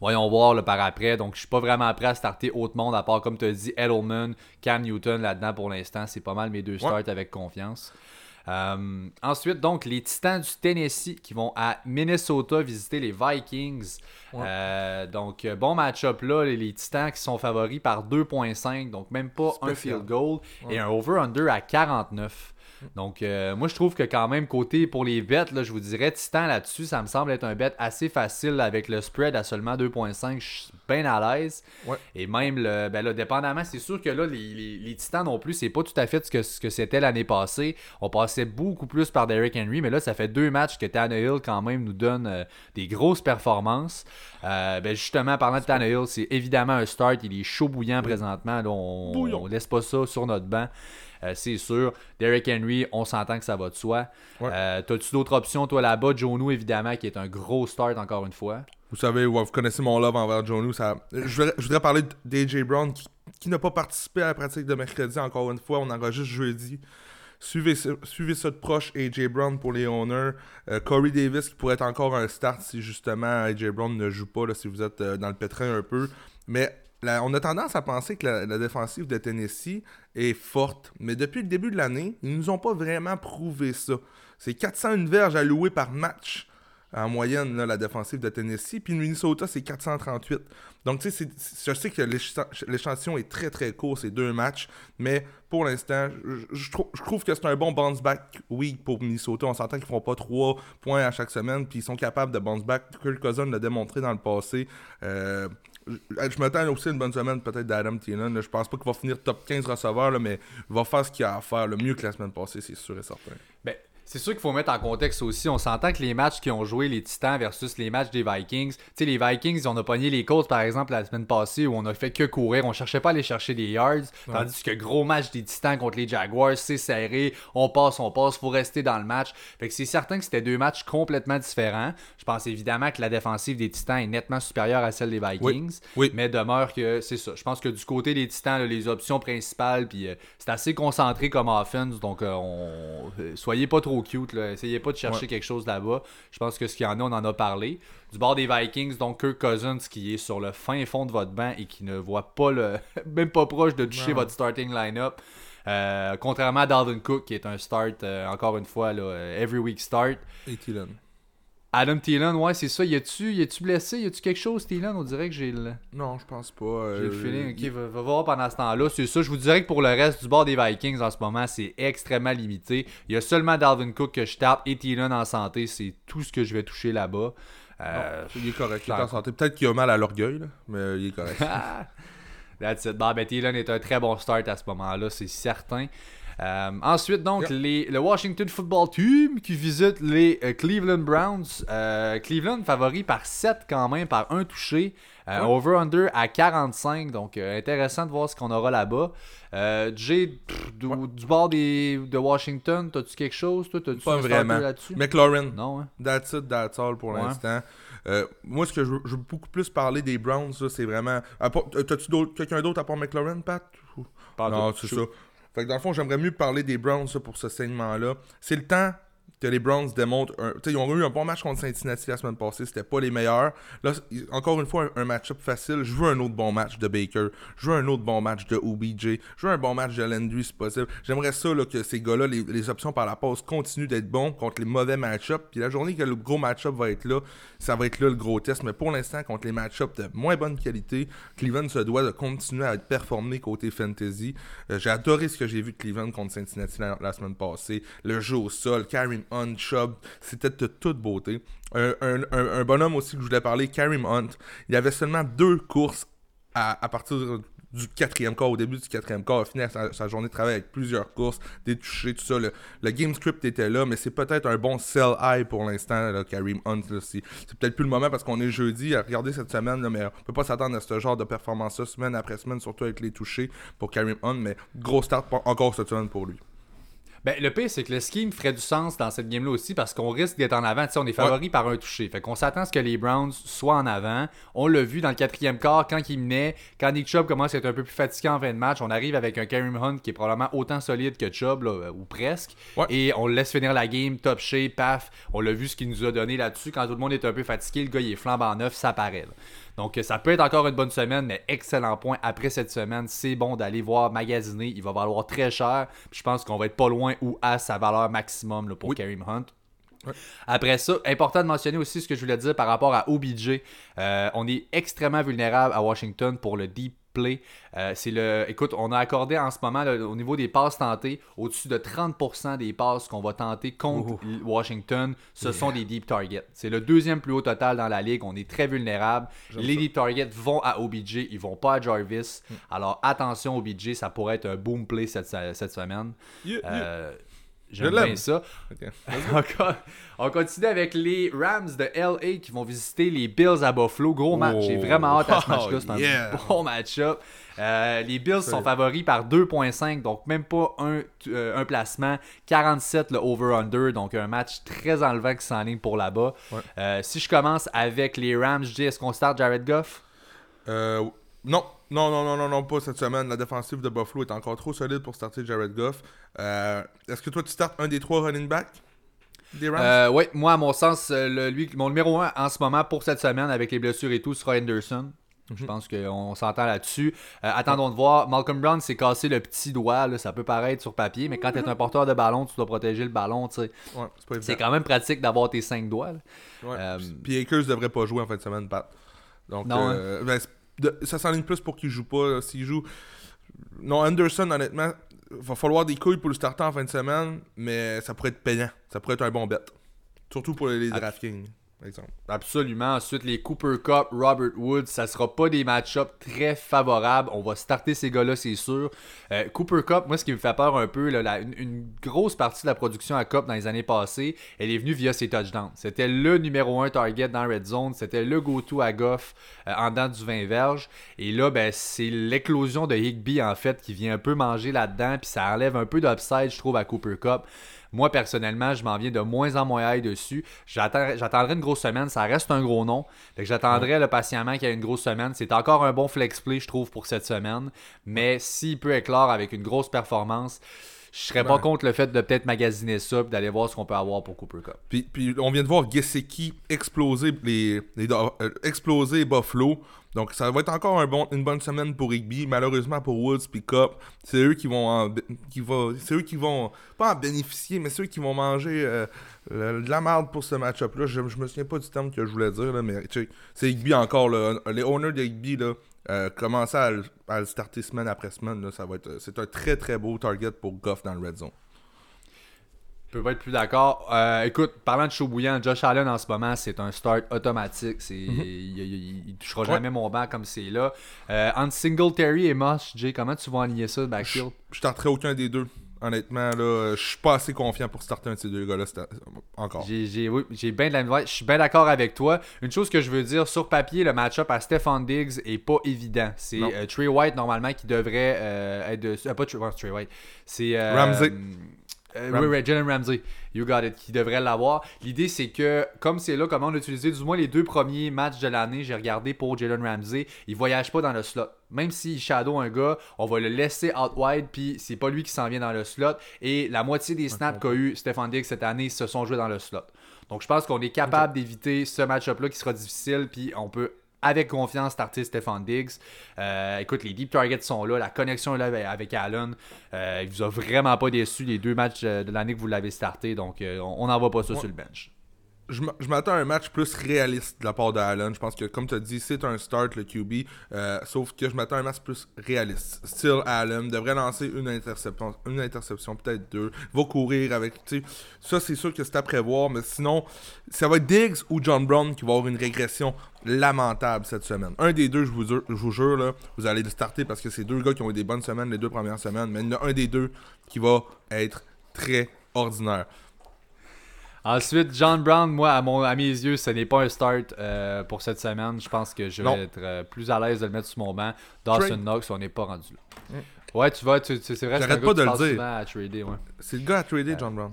A: Voyons voir là, par après. Donc, je suis pas vraiment prêt à starter autre monde, à part, comme tu as dit, Edelman, Cam Newton là-dedans pour l'instant. C'est pas mal mes deux starts avec confiance. Euh, ensuite, donc, les Titans du Tennessee qui vont à Minnesota visiter les Vikings.
B: Ouais.
A: Euh, donc, bon match-up là. Les, Titans qui sont favoris par 2.5, donc même pas un field goal. Et un over-under à 49. Donc, euh, moi, je trouve que quand même, côté pour les là, je vous dirais, Titan là-dessus, ça me semble être un bet assez facile avec le spread à seulement 2.5. Je suis bien à l'aise.
B: Ouais.
A: Et même, le, ben là, dépendamment, c'est sûr que là, les, les- les Titans non plus, c'est pas tout à fait ce que, ce que c'était l'année passée. On passait beaucoup plus par Derrick Henry, mais là, ça fait deux matchs que Tannehill, quand même, nous donne euh, des grosses performances. Euh, ben justement, parlant de Tannehill, c'est évidemment un start. Il est chaud bouillant présentement. Là, on, on laisse pas ça sur notre banc. Euh, c'est sûr. Derrick Henry, on s'entend que ça va de soi.
B: Ouais.
A: Euh, T'as-tu d'autres options, toi, là-bas? Jonu, évidemment, qui est un gros start, encore une fois.
B: Vous savez, ouais, vous connaissez mon love envers Jonu. Ça... Je, voudrais, je voudrais parler d'AJ Brown qui, qui n'a pas participé à la pratique de mercredi encore une fois. On enregistre jeudi. Suivez, suivez ça de proche, AJ Brown pour les owners. Euh, Corey Davis qui pourrait être encore un start si justement AJ Brown ne joue pas, là, si vous êtes euh, dans le pétrin un peu. Mais on a tendance à penser que la, défensive de Tennessee est forte. Mais depuis le début de l'année, ils nous ont pas vraiment prouvé ça. C'est 401 verges allouées par match en moyenne, la défensive de Tennessee. Puis Minnesota, c'est 438. Donc, tu sais, je sais que l'écha- l'échantillon est très, très court, c'est deux matchs. Mais pour l'instant, je, je trou- je trouve que c'est un bon bounce back week pour Minnesota. On s'entend qu'ils font pas trois points à chaque semaine. Puis ils sont capables de bounce back. Kirk Cousin l'a démontré dans le passé. Euh, je m'attends aussi une bonne semaine peut-être d'Adam Thielen. Je pense pas qu'il va finir top 15 receveurs, là, mais il va faire ce qu'il a à faire. Le mieux que la semaine passée, c'est sûr et certain.
A: Ben, c'est sûr qu'il faut mettre en contexte aussi. On s'entend que les matchs qui ont joué les Titans versus les matchs des Vikings, tu sais, les Vikings, on a pogné les Colts par exemple la semaine passée où on a fait que courir. On cherchait pas à aller chercher des yards. Tandis que gros match des Titans contre les Jaguars, c'est serré. On passe, on passe, faut rester dans le match. Fait que c'est certain que c'était deux matchs complètement différents. Je pense évidemment que la défensive des Titans est nettement supérieure à celle des Vikings.
B: Oui.
A: Mais demeure que c'est ça. Je pense que du côté des Titans, là, les options principales, puis euh, c'est assez concentré comme offense. Donc, euh, on... euh, soyez pas trop cute. Là. Essayez pas de chercher
B: Ouais.
A: quelque chose là-bas. Je pense que ce qu'il y en a, on en a parlé. Du bord des Vikings, donc Kirk Cousins qui est sur le fin fond de votre banc et qui ne voit pas le. <laughs> même pas proche de toucher votre starting line-up. Euh, contrairement à Dalvin Cook qui est un start, euh, encore une fois, là, euh, every week start.
B: Et Thielen.
A: Adam Thielen, ouais, c'est ça. Y a-tu y a-tu blessé? Y a-tu quelque chose, Thielen? On dirait que j'ai le.
B: Non, je pense pas. euh,
A: J'ai le feeling, ok, va, va voir pendant ce temps-là. C'est ça, je vous dirais que pour le reste du bord des Vikings en ce moment, c'est extrêmement limité. Il y a seulement Dalvin Cook que je tape et Thielen en santé, c'est tout ce que je vais toucher là-bas. Euh,
B: Non, il est correct, il est en santé. Peut-être qu'il a mal à l'orgueil, là, mais il est correct. <laughs>
A: That's it. Bon, ben, Thielen est un très bon start à ce moment-là, c'est certain. Euh, ensuite, donc, les, le Washington Football Team qui visite les euh, Cleveland Browns. Euh, Cleveland favori par 7 quand même, par un touché.
B: Ouais.
A: Over-under à 45. Donc, intéressant de voir ce qu'on aura là-bas. Jay, pff, du, du bord des, de Washington, t'as-tu quelque chose toi? T'as-tu
B: Pas vraiment.
A: là-dessus?
B: McLaurin,
A: Non, hein?
B: that's it, that's all pour
A: Ouais.
B: l'instant. Moi, ce que je veux, je veux beaucoup plus parler des Browns, c'est vraiment. T'as-tu quelqu'un d'autre à part McLaurin, Pat?
A: Pas
B: Non, c'est ça. Fait que dans le fond, j'aimerais mieux parler des Browns pour ce segment-là. C'est le temps. Que les Browns démontrent. Un... Ils ont eu un bon match contre Cincinnati la semaine passée, c'était pas les meilleurs. Là, encore une fois, un, match-up facile. Je veux un autre bon match de Baker. Je veux un autre bon match de OBJ. Je veux un bon match de Landry si possible. J'aimerais ça là, que ces gars-là, les, options par la passe, continuent d'être bons contre les mauvais match-ups. Puis la journée que le gros match-up va être là, ça va être là le gros test. Mais pour l'instant, contre les match-ups de moins bonne qualité, Cleveland se doit de continuer à être performé côté fantasy. Euh, j'ai adoré ce que j'ai vu de Cleveland contre Cincinnati la, semaine passée. Le jeu au sol, Karim Hunt, Chubb, c'était de toute beauté. Un, bonhomme aussi que je voulais parler, Karim Hunt, il avait seulement deux courses à, partir du quatrième quart, au début du quatrième quart, a fini sa, journée de travail avec plusieurs courses, des touchés, tout ça. Le, game script était là, mais c'est peut-être un bon sell high pour l'instant, Karim Hunt. C'est peut-être plus le moment parce qu'on est jeudi à regarder cette semaine, mais on peut pas s'attendre à ce genre de performance-là semaine après semaine, surtout avec les touchés pour Karim Hunt, mais gros start encore cette semaine pour lui.
A: Ben, le pire, c'est que le scheme ferait du sens dans cette game-là aussi parce qu'on risque d'être en avant. sais, on est favori par un touché. Fait qu'on s'attend à ce que les Browns soient en avant. On l'a vu dans le quatrième quart quand il menait. Quand Nick Chubb commence à être un peu plus fatigué en fin de match, on arrive avec un Kareem Hunt qui est probablement autant solide que Chubb, ou presque. Et on le laisse finir la game, top shape, paf. On l'a vu ce qu'il nous a donné là-dessus. Quand tout le monde est un peu fatigué, le gars il est flambant neuf, ça paraît. Donc, ça peut être encore une bonne semaine, mais excellent point. Après cette semaine, c'est bon d'aller voir magasiner. Il va valoir très cher. je pense qu'on va être pas loin ou à sa valeur maximum pour Kareem Hunt. Après ça, important de mentionner aussi ce que je voulais dire par rapport à OBJ. Euh, on est extrêmement vulnérable à Washington pour le deep play. Euh, c'est le, écoute, on a accordé en ce moment au niveau des passes tentées au-dessus de 30% des passes qu'on va tenter contre Washington, ce sont des deep targets. C'est le deuxième plus haut total dans la ligue. On est très vulnérable. Les deep targets vont à OBJ, ils vont pas à Jarvis. Mm. Alors attention OBJ, ça pourrait être un boom play cette, semaine. Euh, J'aime bien ça. <laughs> on continue avec les Rams de LA qui vont visiter les Bills à Buffalo. Gros match. J'ai vraiment hâte à ce <laughs> match-là. C'est un bon match-up. Euh, les Bills sont favoris par 2.5, donc même pas un, euh, un placement. 47 le over-under, donc un match très enlevant qui s'enligne pour là-bas. Euh, si je commence avec les Rams, je dis est-ce qu'on start Jared Goff?
B: Non. Non, non, non, non, non, pas cette semaine. La défensive de Buffalo est encore trop solide pour starter Jared Goff. Euh, est-ce que toi, tu startes un des trois running backs
A: des Rams? Euh, oui, moi, à mon sens, euh, le, lui, mon numéro 1 en ce moment pour cette semaine, avec les blessures et tout, sera Henderson. Je mhm. pense qu'on s'entend là-dessus. attendons de voir. Malcolm Brown s'est cassé le petit doigt. ça peut paraître sur papier, mais quand tu es un porteur de ballon, tu dois protéger le ballon. Ouais, c'est quand même pratique d'avoir tes cinq doigts.
B: Ouais. Puis Akers devrait pas jouer en fin de semaine, Pat. Donc, non, hein. ben, ça s'enligne plus pour qu'il joue pas. S'il joue. Non, Anderson, honnêtement, va falloir des couilles pour le starter en fin de semaine, mais ça pourrait être payant. Ça pourrait être un bon bet. Surtout pour les
A: Absolument. Ensuite, les Cooper Cup, Robert Woods, ça sera pas des match-ups très favorables. On va starter ces gars-là, c'est sûr. Euh, Cooper Cup, moi, ce qui me fait peur un peu, une, grosse partie de la production à Cup dans les années passées, elle est venue via ses touchdowns. C'était le numéro 1 target dans Red Zone. C'était le go-to à Goff euh, en dents du 20 verge. Et là, ben, c'est l'éclosion de Higby, en fait, qui vient un peu manger là-dedans. Puis ça enlève un peu d'upside, je trouve, à Cooper Cup. Moi, personnellement, je m'en viens de moins en moins high dessus. J'attendrai une grosse semaine. Ça reste un gros nom. j'attendrai le patiemment qu'il y ait une grosse semaine. C'est encore un bon flex play, je trouve, pour cette semaine. Mais s'il peut éclore avec une grosse performance, je serais pas contre le fait de peut-être magasiner ça et d'aller voir ce qu'on peut avoir pour Cooper Cup.
B: Puis, puis on vient de voir Gesicki exploser les, euh, exploser Buffalo. Donc ça va être encore un bon, une bonne semaine pour Rigby. Malheureusement pour Woods et Cup, c'est eux qui vont qui c'est eux qui vont pas en bénéficier, mais c'est eux qui vont manger euh, de la merde pour ce match-up-là. Je, je, me souviens pas du terme que je voulais dire, là, mais c'est Rigby encore. Les owners de Rigby, là, euh, commencer à, le starter semaine après semaine, ça va être c'est un très très beau target pour Goff dans le red zone.
A: Je peux pas être plus d'accord. Euh, écoute, parlant de chaud bouillant, Josh Allen en ce moment, c'est un start automatique. C'est, mhm. il, touchera jamais mon banc comme c'est là. Euh, entre Singletary et Moss, Jay, comment tu vas aligner ça, backfield
B: Je, je starterai aucun des deux. Honnêtement, là, je suis pas assez confiant pour starter un de ces deux gars-là encore.
A: J'ai, oui, j'ai bien de la Je suis bien d'accord avec toi. Une chose que je veux dire, sur papier, le match-up à Stefan Diggs est pas évident. C'est euh, Trey White, normalement, qui devrait être de. pas Trey, White. C'est.
B: Ramsey.
A: Euh, oui, oui, Jalen Ramsey. You got it. Qui devrait l'avoir. L'idée, c'est que, comme c'est là, comment on a utilisé, du moins les deux premiers matchs de l'année, j'ai regardé pour Jalen Ramsey, il voyage pas dans le slot. Même s'il shadow un gars, on va le laisser out wide, puis c'est pas lui qui s'en vient dans le slot. Et la moitié des snaps qu'a eu Stefan Diggs cette année se sont joués dans le slot. Donc, je pense qu'on est capable d'éviter ce match-up-là qui sera difficile, puis on peut avec confiance starter Stefan Diggs. Euh, écoute, les deep targets sont là, la connexion est là avec Allen. Euh, il vous a vraiment pas déçu les deux matchs euh, de l'année que vous l'avez starté, donc on n'envoie pas ça sur le bench
B: je m'attends à un match plus réaliste de la part de Allen. Je pense que, comme tu as dit, c'est un start, le QB. Euh, sauf que je m'attends à un match plus réaliste. Still, Allen devrait lancer une interception, une interception peut-être deux. Va courir avec. Ça, c'est sûr que c'est à prévoir. Mais sinon, ça va être Diggs ou John Brown qui va avoir une régression lamentable cette semaine. Un des deux, je vous, jure, vous allez le starter parce que c'est deux gars qui ont eu des bonnes semaines les deux premières semaines. Mais il y en a un des deux qui va être très ordinaire.
A: Ensuite, John Brown, moi, à, mon, à mes yeux, ce n'est pas un start euh, pour cette semaine. Je pense que je vais être euh, plus à l'aise de le mettre sur mon banc. Dawson Knox, on n'est pas rendu là. Mm. Ouais, tu vois, c'est vrai, c'est un gars pas de le dire. à trader. Ouais.
B: C'est le gars à trader, John Brown.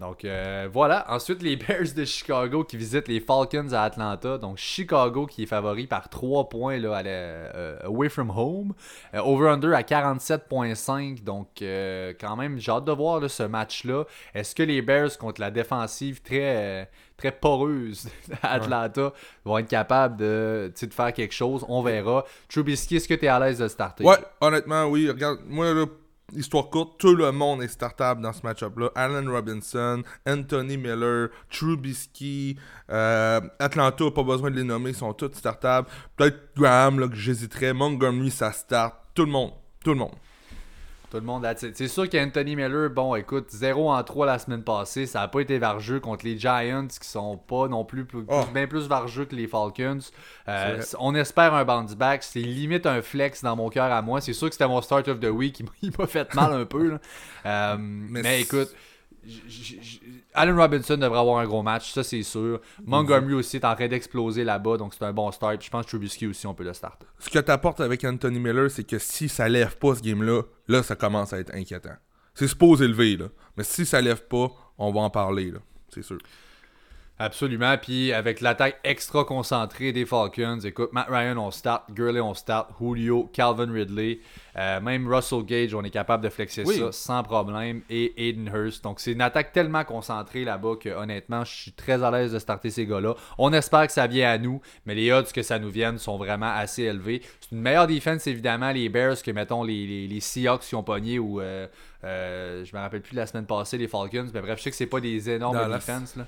A: Donc euh, voilà. Ensuite, les <laughs> Bears de Chicago qui visitent les Falcons à Atlanta. Donc Chicago qui est favori par 3 points là, euh, away from home. Euh, over-under à 47.5. Donc quand même, j'ai hâte de voir ce match-là. Est-ce que les Bears contre la défensive très, très poreuse <laughs> d'Atlanta vont être capables de, de, faire quelque chose? On verra. Trubisky, est-ce que tu es à l'aise de starter?
B: Ouais, honnêtement, oui. Regarde, moi là Histoire courte, tout le monde est startable dans ce match-up-là. Allen Robinson, Anthony Miller, Trubisky, euh, Atlanta, pas besoin de les nommer, ils sont tous startables. Peut-être Graham, là, que j'hésiterais. Montgomery, ça start. Tout le monde. Tout le monde.
A: Tout le monde C'est sûr qu'Anthony Miller, bon, écoute, 0 en 3 la semaine passée, ça n'a pas été vargeux contre les Giants qui sont pas non plus, oh. bien plus vargeux que les Falcons. Euh, on espère un bounce back. C'est limite un flex dans mon cœur à moi. C'est sûr que c'était mon start of the week. <laughs> Il m'a fait mal un peu. Euh, mais écoute. Allen Robinson devrait avoir un gros match, ça c'est sûr. Montgomery aussi est en train d'exploser là-bas, donc c'est un bon start. Je pense que Trubisky aussi, on peut le starter.
B: Ce que t'apportes avec Anthony Miller, c'est que si ça lève pas ce game-là, là ça commence à être inquiétant. C'est supposé lever, là. Mais si ça lève pas, on va en parler, là. C'est sûr.
A: Absolument. Puis avec l'attaque extra concentrée des Falcons, écoute, Matt Ryan, on start, Gurley, on start, Julio, Calvin Ridley, euh, même Russell Gage, on est capable de flexer ça sans problème, et Aiden Hurst. Donc c'est une attaque tellement concentrée là-bas que honnêtement, je suis très à l'aise de starter ces gars-là. On espère que ça vient à nous, mais les odds que ça nous vienne sont vraiment assez élevés. C'est une meilleure défense, évidemment, les Bears que, mettont, les, les, Seahawks qui ont pogné ou. Euh, euh, je me rappelle plus de la semaine passée, les Falcons. Mais bref, je sais que c'est pas des énormes défenses. Là.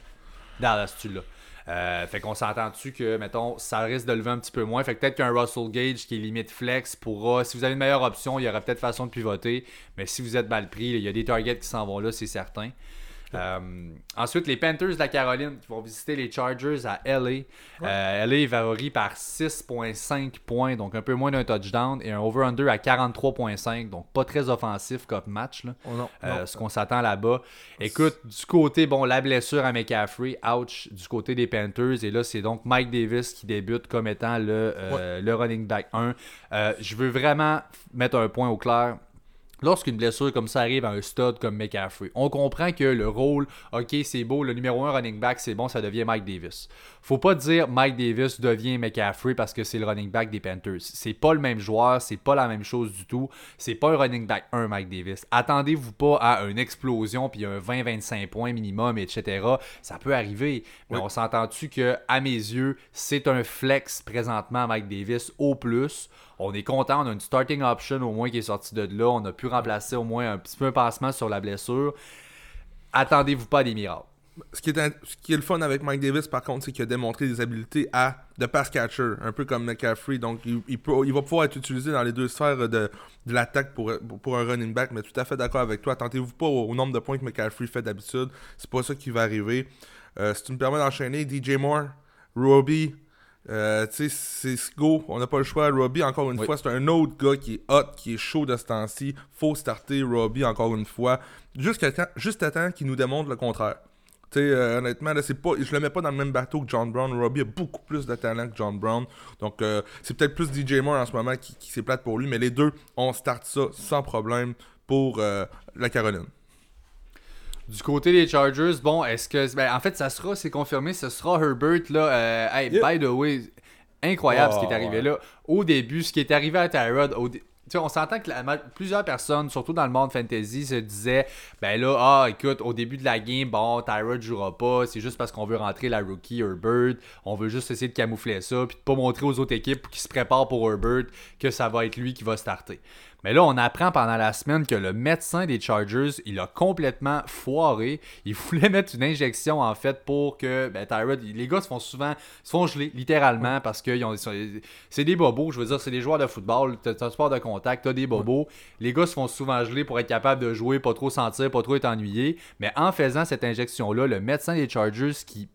A: Dallas, tu l'as. Euh, fait qu'on s'entend dessus que, mettons, ça risque de lever un petit peu moins? Fait que peut-être qu'un Russell Gage qui est limite flex pourra, si vous avez une meilleure option, il y aura peut-être façon de pivoter. Mais si vous êtes mal pris, il y a des targets qui s'en vont là, c'est certain. Euh, ensuite, les Panthers de la Caroline qui vont visiter les Chargers à LA. Euh, LA est favori par 6,5 points, donc un peu moins d'un touchdown, et un over-under à 43,5, donc pas très offensif comme match. Là. Oh euh, ce qu'on s'attend là-bas. Écoute, du côté, bon, la blessure à McCaffrey, ouch, du côté des Panthers, et là, c'est donc Mike Davis qui débute comme étant le, le running back 1. je veux vraiment mettre un point au clair Lorsqu'une blessure comme ça arrive à un stud comme McCaffrey, on comprend que le rôle, ok, c'est beau, le numéro 1 running back, c'est bon, ça devient Mike Davis. Faut pas dire Mike Davis devient McCaffrey parce que c'est le running back des Panthers. C'est pas le même joueur, c'est pas la même chose du tout. C'est pas un running back 1 Mike Davis. Attendez-vous pas à une explosion puis un 20-25 points minimum, etc. Ça peut arriver, mais on s'entend-tu que, à mes yeux, c'est un flex présentement Mike Davis au plus? On est content, on a une starting option au moins qui est sortie de là. On a pu remplacer au moins un petit peu un passement sur la blessure. Attendez-vous pas des miracles.
B: Ce qui, est, le fun avec Mike Davis, par contre, c'est qu'il a démontré des habiletés à, de pass catcher, un peu comme McCaffrey. Donc, il, va pouvoir être utilisé dans les deux sphères de, l'attaque pour, pour un running back. Mais tout à fait d'accord avec toi. Attendez-vous pas au, nombre de points que McCaffrey fait d'habitude. C'est pas ça qui va arriver. Euh, si tu me permets d'enchaîner, DJ Moore, Roby, euh, tu sais, c'est go, on n'a pas le choix. Robbie, encore une fois, c'est un autre gars qui est hot, qui est chaud de ce temps-ci. Faut starter Robbie encore une fois. Juste à temps, juste temps qu'il nous démontre le contraire. Tu sais, euh, honnêtement, là, pas, je le mets pas dans le même bateau que John Brown. Robbie a beaucoup plus de talent que John Brown. Donc, euh, c'est peut-être plus DJ Moore en ce moment qui, qui s'éplate pour lui. Mais les deux, on start ça sans problème pour la Caroline.
A: Du côté des Chargers, bon, est-ce que. Ben, en fait, ça sera, c'est confirmé, ce sera Herbert, là. euh, hey, by the way, incroyable ce qui est
B: Oh,
A: arrivé
B: ouais.
A: là. Au début, ce qui est arrivé à Tyrod, au on s'entend que la plusieurs personnes, surtout dans le monde fantasy, se disaient ben là, ah, écoute, au début de la game, bon, Tyrod jouera pas, c'est juste parce qu'on veut rentrer la rookie Herbert, on veut juste essayer de camoufler ça, puis de pas montrer aux autres équipes qui se préparent pour Herbert que ça va être lui qui va starter. Mais là, on apprend pendant la semaine que le médecin des Chargers, il a complètement foiré. Il <laughs> voulait mettre une injection, en fait, pour que ben, Tyrod... Les gars se font souvent... se font geler, littéralement, parce que c'est des bobos. Je veux dire, c'est des joueurs de football. T'as t'as un sport de contact, t'as des bobos. Les gars se font souvent geler pour être capable de jouer, pas trop sentir, pas trop être ennuyé. Mais en faisant cette injection-là, le médecin des Chargers qui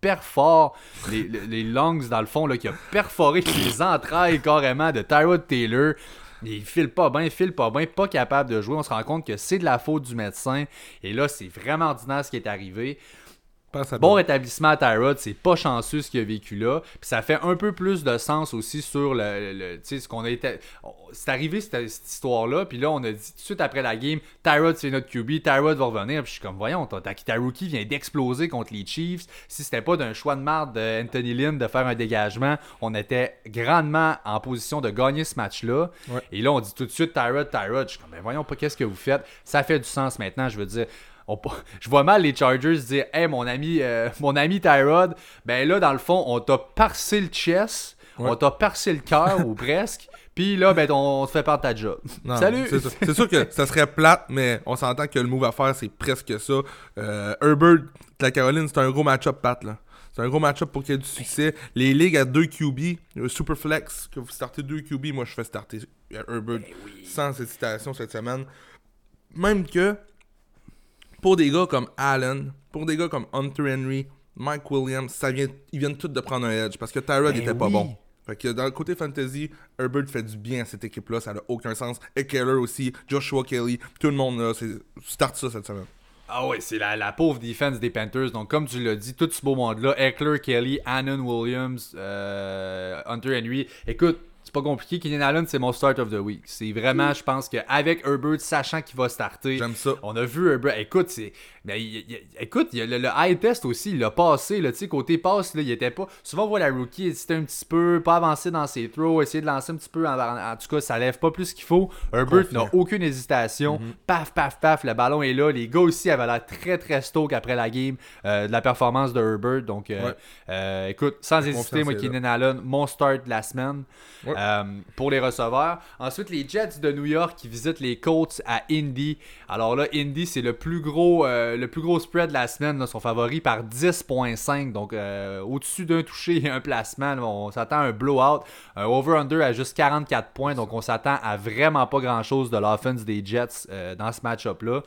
A: perfore les, les- les lungs dans le fond là, qui a perforé les entrailles carrément de Tyrod Taylor il file pas bien, il file pas bien, pas capable de jouer. On se rend compte que c'est de la faute du médecin. Et là, c'est vraiment ordinaire ce qui est arrivé.
B: Pense
A: Bon
B: Bill.
A: rétablissement à Tyrod, c'est pas chanceux ce qu'il a vécu là. Puis ça fait un peu plus de sens aussi sur le, le- tu sais, ce qu'on a été. C'est arrivé cette, cette histoire-là, puis là on a dit tout de suite après la game, Tyrod c'est notre QB, Tyrod va revenir. Puis je suis comme, voyons, ta, rookie vient d'exploser contre les Chiefs. Si c'était pas d'un choix de marde de Anthony Lynn de faire un dégagement, on était grandement en position de gagner ce match-là.
B: Ouais.
A: Et là on dit tout de suite Tyrod, Tyrod. Je suis comme, ben voyons pas qu'est-ce que vous faites? Ça fait du sens maintenant, je veux dire. On- <laughs> je vois mal les Chargers dire Hey mon ami euh, <laughs> mon ami Tyrod, ben là dans le fond, on t'a parcé le chest,
B: Ouais.
A: on t'a parcé le cœur ou presque, <laughs> puis là ben on, te fait perdre ta job.
B: Non,
A: Salut!
B: C'est sûr, que ça serait plate, mais on s'entend que le move à faire, c'est presque ça. Euh, Herbert, la Caroline, c'est un gros match-up, Pat. là. C'est un gros match-up pour qu'il y ait du succès. Les ligues à 2 QB, le Superflex, que vous startez 2 QB, moi je fais starter Herbert sans hésitation cette semaine. Même que pour des gars comme Allen, pour des gars comme Hunter Henry, Mike Williams, ça vient, ils viennent tous de prendre un edge parce que Tyrod
A: Ben
B: était pas
A: oui.
B: bon. Fait que dans le côté fantasy, Herbert fait du bien à cette équipe-là, ça n'a aucun sens. Et Keller aussi, Joshua Kelly, tout le monde là, c'est start ça cette semaine.
A: Ah ouais, c'est la, la pauvre defense des Panthers. Donc, comme tu l'as dit, tout ce beau monde-là, Eckler, Kelly, Annon Williams, euh, Hunter Henry. Écoute, pas compliqué. Keenan Allen, c'est mon start of the week. C'est vraiment, je pense qu'avec Herbert, sachant qu'il va starter,
B: J'aime ça.
A: on a vu Herbert. Écoute, c'est. il- il- écoute, il le, le high test aussi, il l'a passé. Là, côté passe, là, il était pas. Souvent, on voit la rookie hésiter un petit peu, pas avancer dans ses throws, essayer de lancer un petit peu. En, en- en tout cas, ça lève pas plus qu'il faut. Herbert n'a aucune hésitation. Paf, paf, paf, le ballon est là. Les gars aussi avaient l'air très, très stoke après la game euh, de la performance de Herbert. Donc, euh,
B: Ouais.
A: euh, écoute, sans hésiter, moi, Keenan Allen, mon start de la semaine
B: Ouais.
A: Euh, pour les receveurs. Ensuite, les Jets de New York qui visitent les Colts à Indy. Alors là, Indy, c'est le plus gros euh, le plus gros spread de la semaine. Là, sont favoris par 10.5. Donc, euh, au-dessus d'un touché et un placement, là, on s'attend à un blowout. Un over-under à juste 44 points. Donc, on s'attend à vraiment pas grand-chose de l'offense des Jets dans ce match-up-là.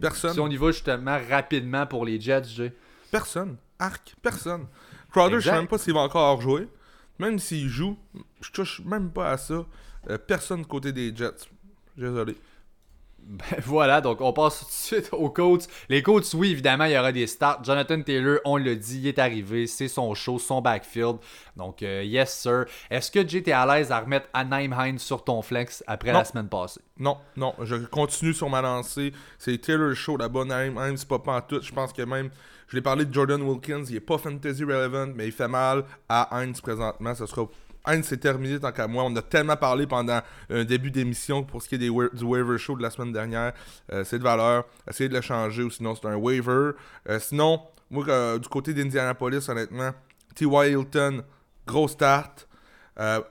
B: Personne.
A: Si on y va justement rapidement pour les Jets, Jay.
B: Personne. Arc, personne. Crowder, je sais
A: Exact.
B: même pas s'il va encore jouer. Même s'il joue, je touche même pas à ça. Euh, personne côté des Jets. Désolé.
A: Ben <laughs> voilà, donc on passe tout de suite aux Colts. Les Colts, oui, évidemment, il y aura des starts. Jonathan Taylor, on l'a dit, il est arrivé, c'est son show, son backfield. Donc, euh, yes, sir. Est-ce que Jay, t'es à l'aise à remettre Anaheim Hines sur ton flex après
B: Non.
A: la semaine passée?
B: Non, non, je continue sur ma lancée. C'est Taylor Show là-bas, Naïm Hines, c'est pas tout. Je pense que même, je l'ai parlé de Jordan Wilkins, il est pas fantasy relevant, mais il fait mal à Hines présentement. Sera. Hines, c'est terminé tant qu'à moi. On a tellement parlé pendant un début d'émission pour ce qui est des du waiver show de la semaine dernière. Euh, c'est de valeur. Essayez de le changer ou sinon c'est un waiver. Euh, sinon, moi, euh, du côté d'Indianapolis, honnêtement, T.Y. Hilton, gros start.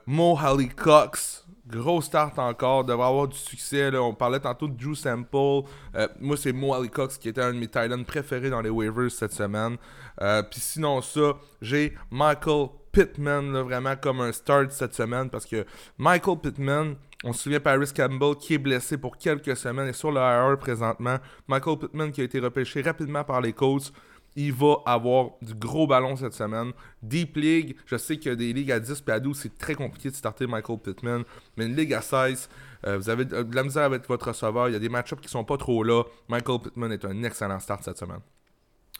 B: Mo Halley Cox, gros start encore, devrait avoir du succès. Là. On parlait tantôt de Drew Sample. Euh, moi, c'est Mo Halley Cox qui était un de mes Titans préférés dans les waivers cette semaine. Euh, Puis sinon, ça, j'ai Michael Pittman, vraiment comme un start cette semaine parce que Michael Pittman. On se souvient Paris Campbell qui est blessé pour quelques semaines et sur le IR présentement. Michael Pittman qui a été repêché rapidement par les Colts il va avoir du gros ballon cette semaine. Deep League, je sais a des ligues à 10 et à 12, c'est très compliqué de starter Michael Pittman. Mais une ligue à 16, euh, vous avez de la misère avec votre receveur. Il y a des match-ups qui sont pas trop là. Michael Pittman est un excellent start cette semaine.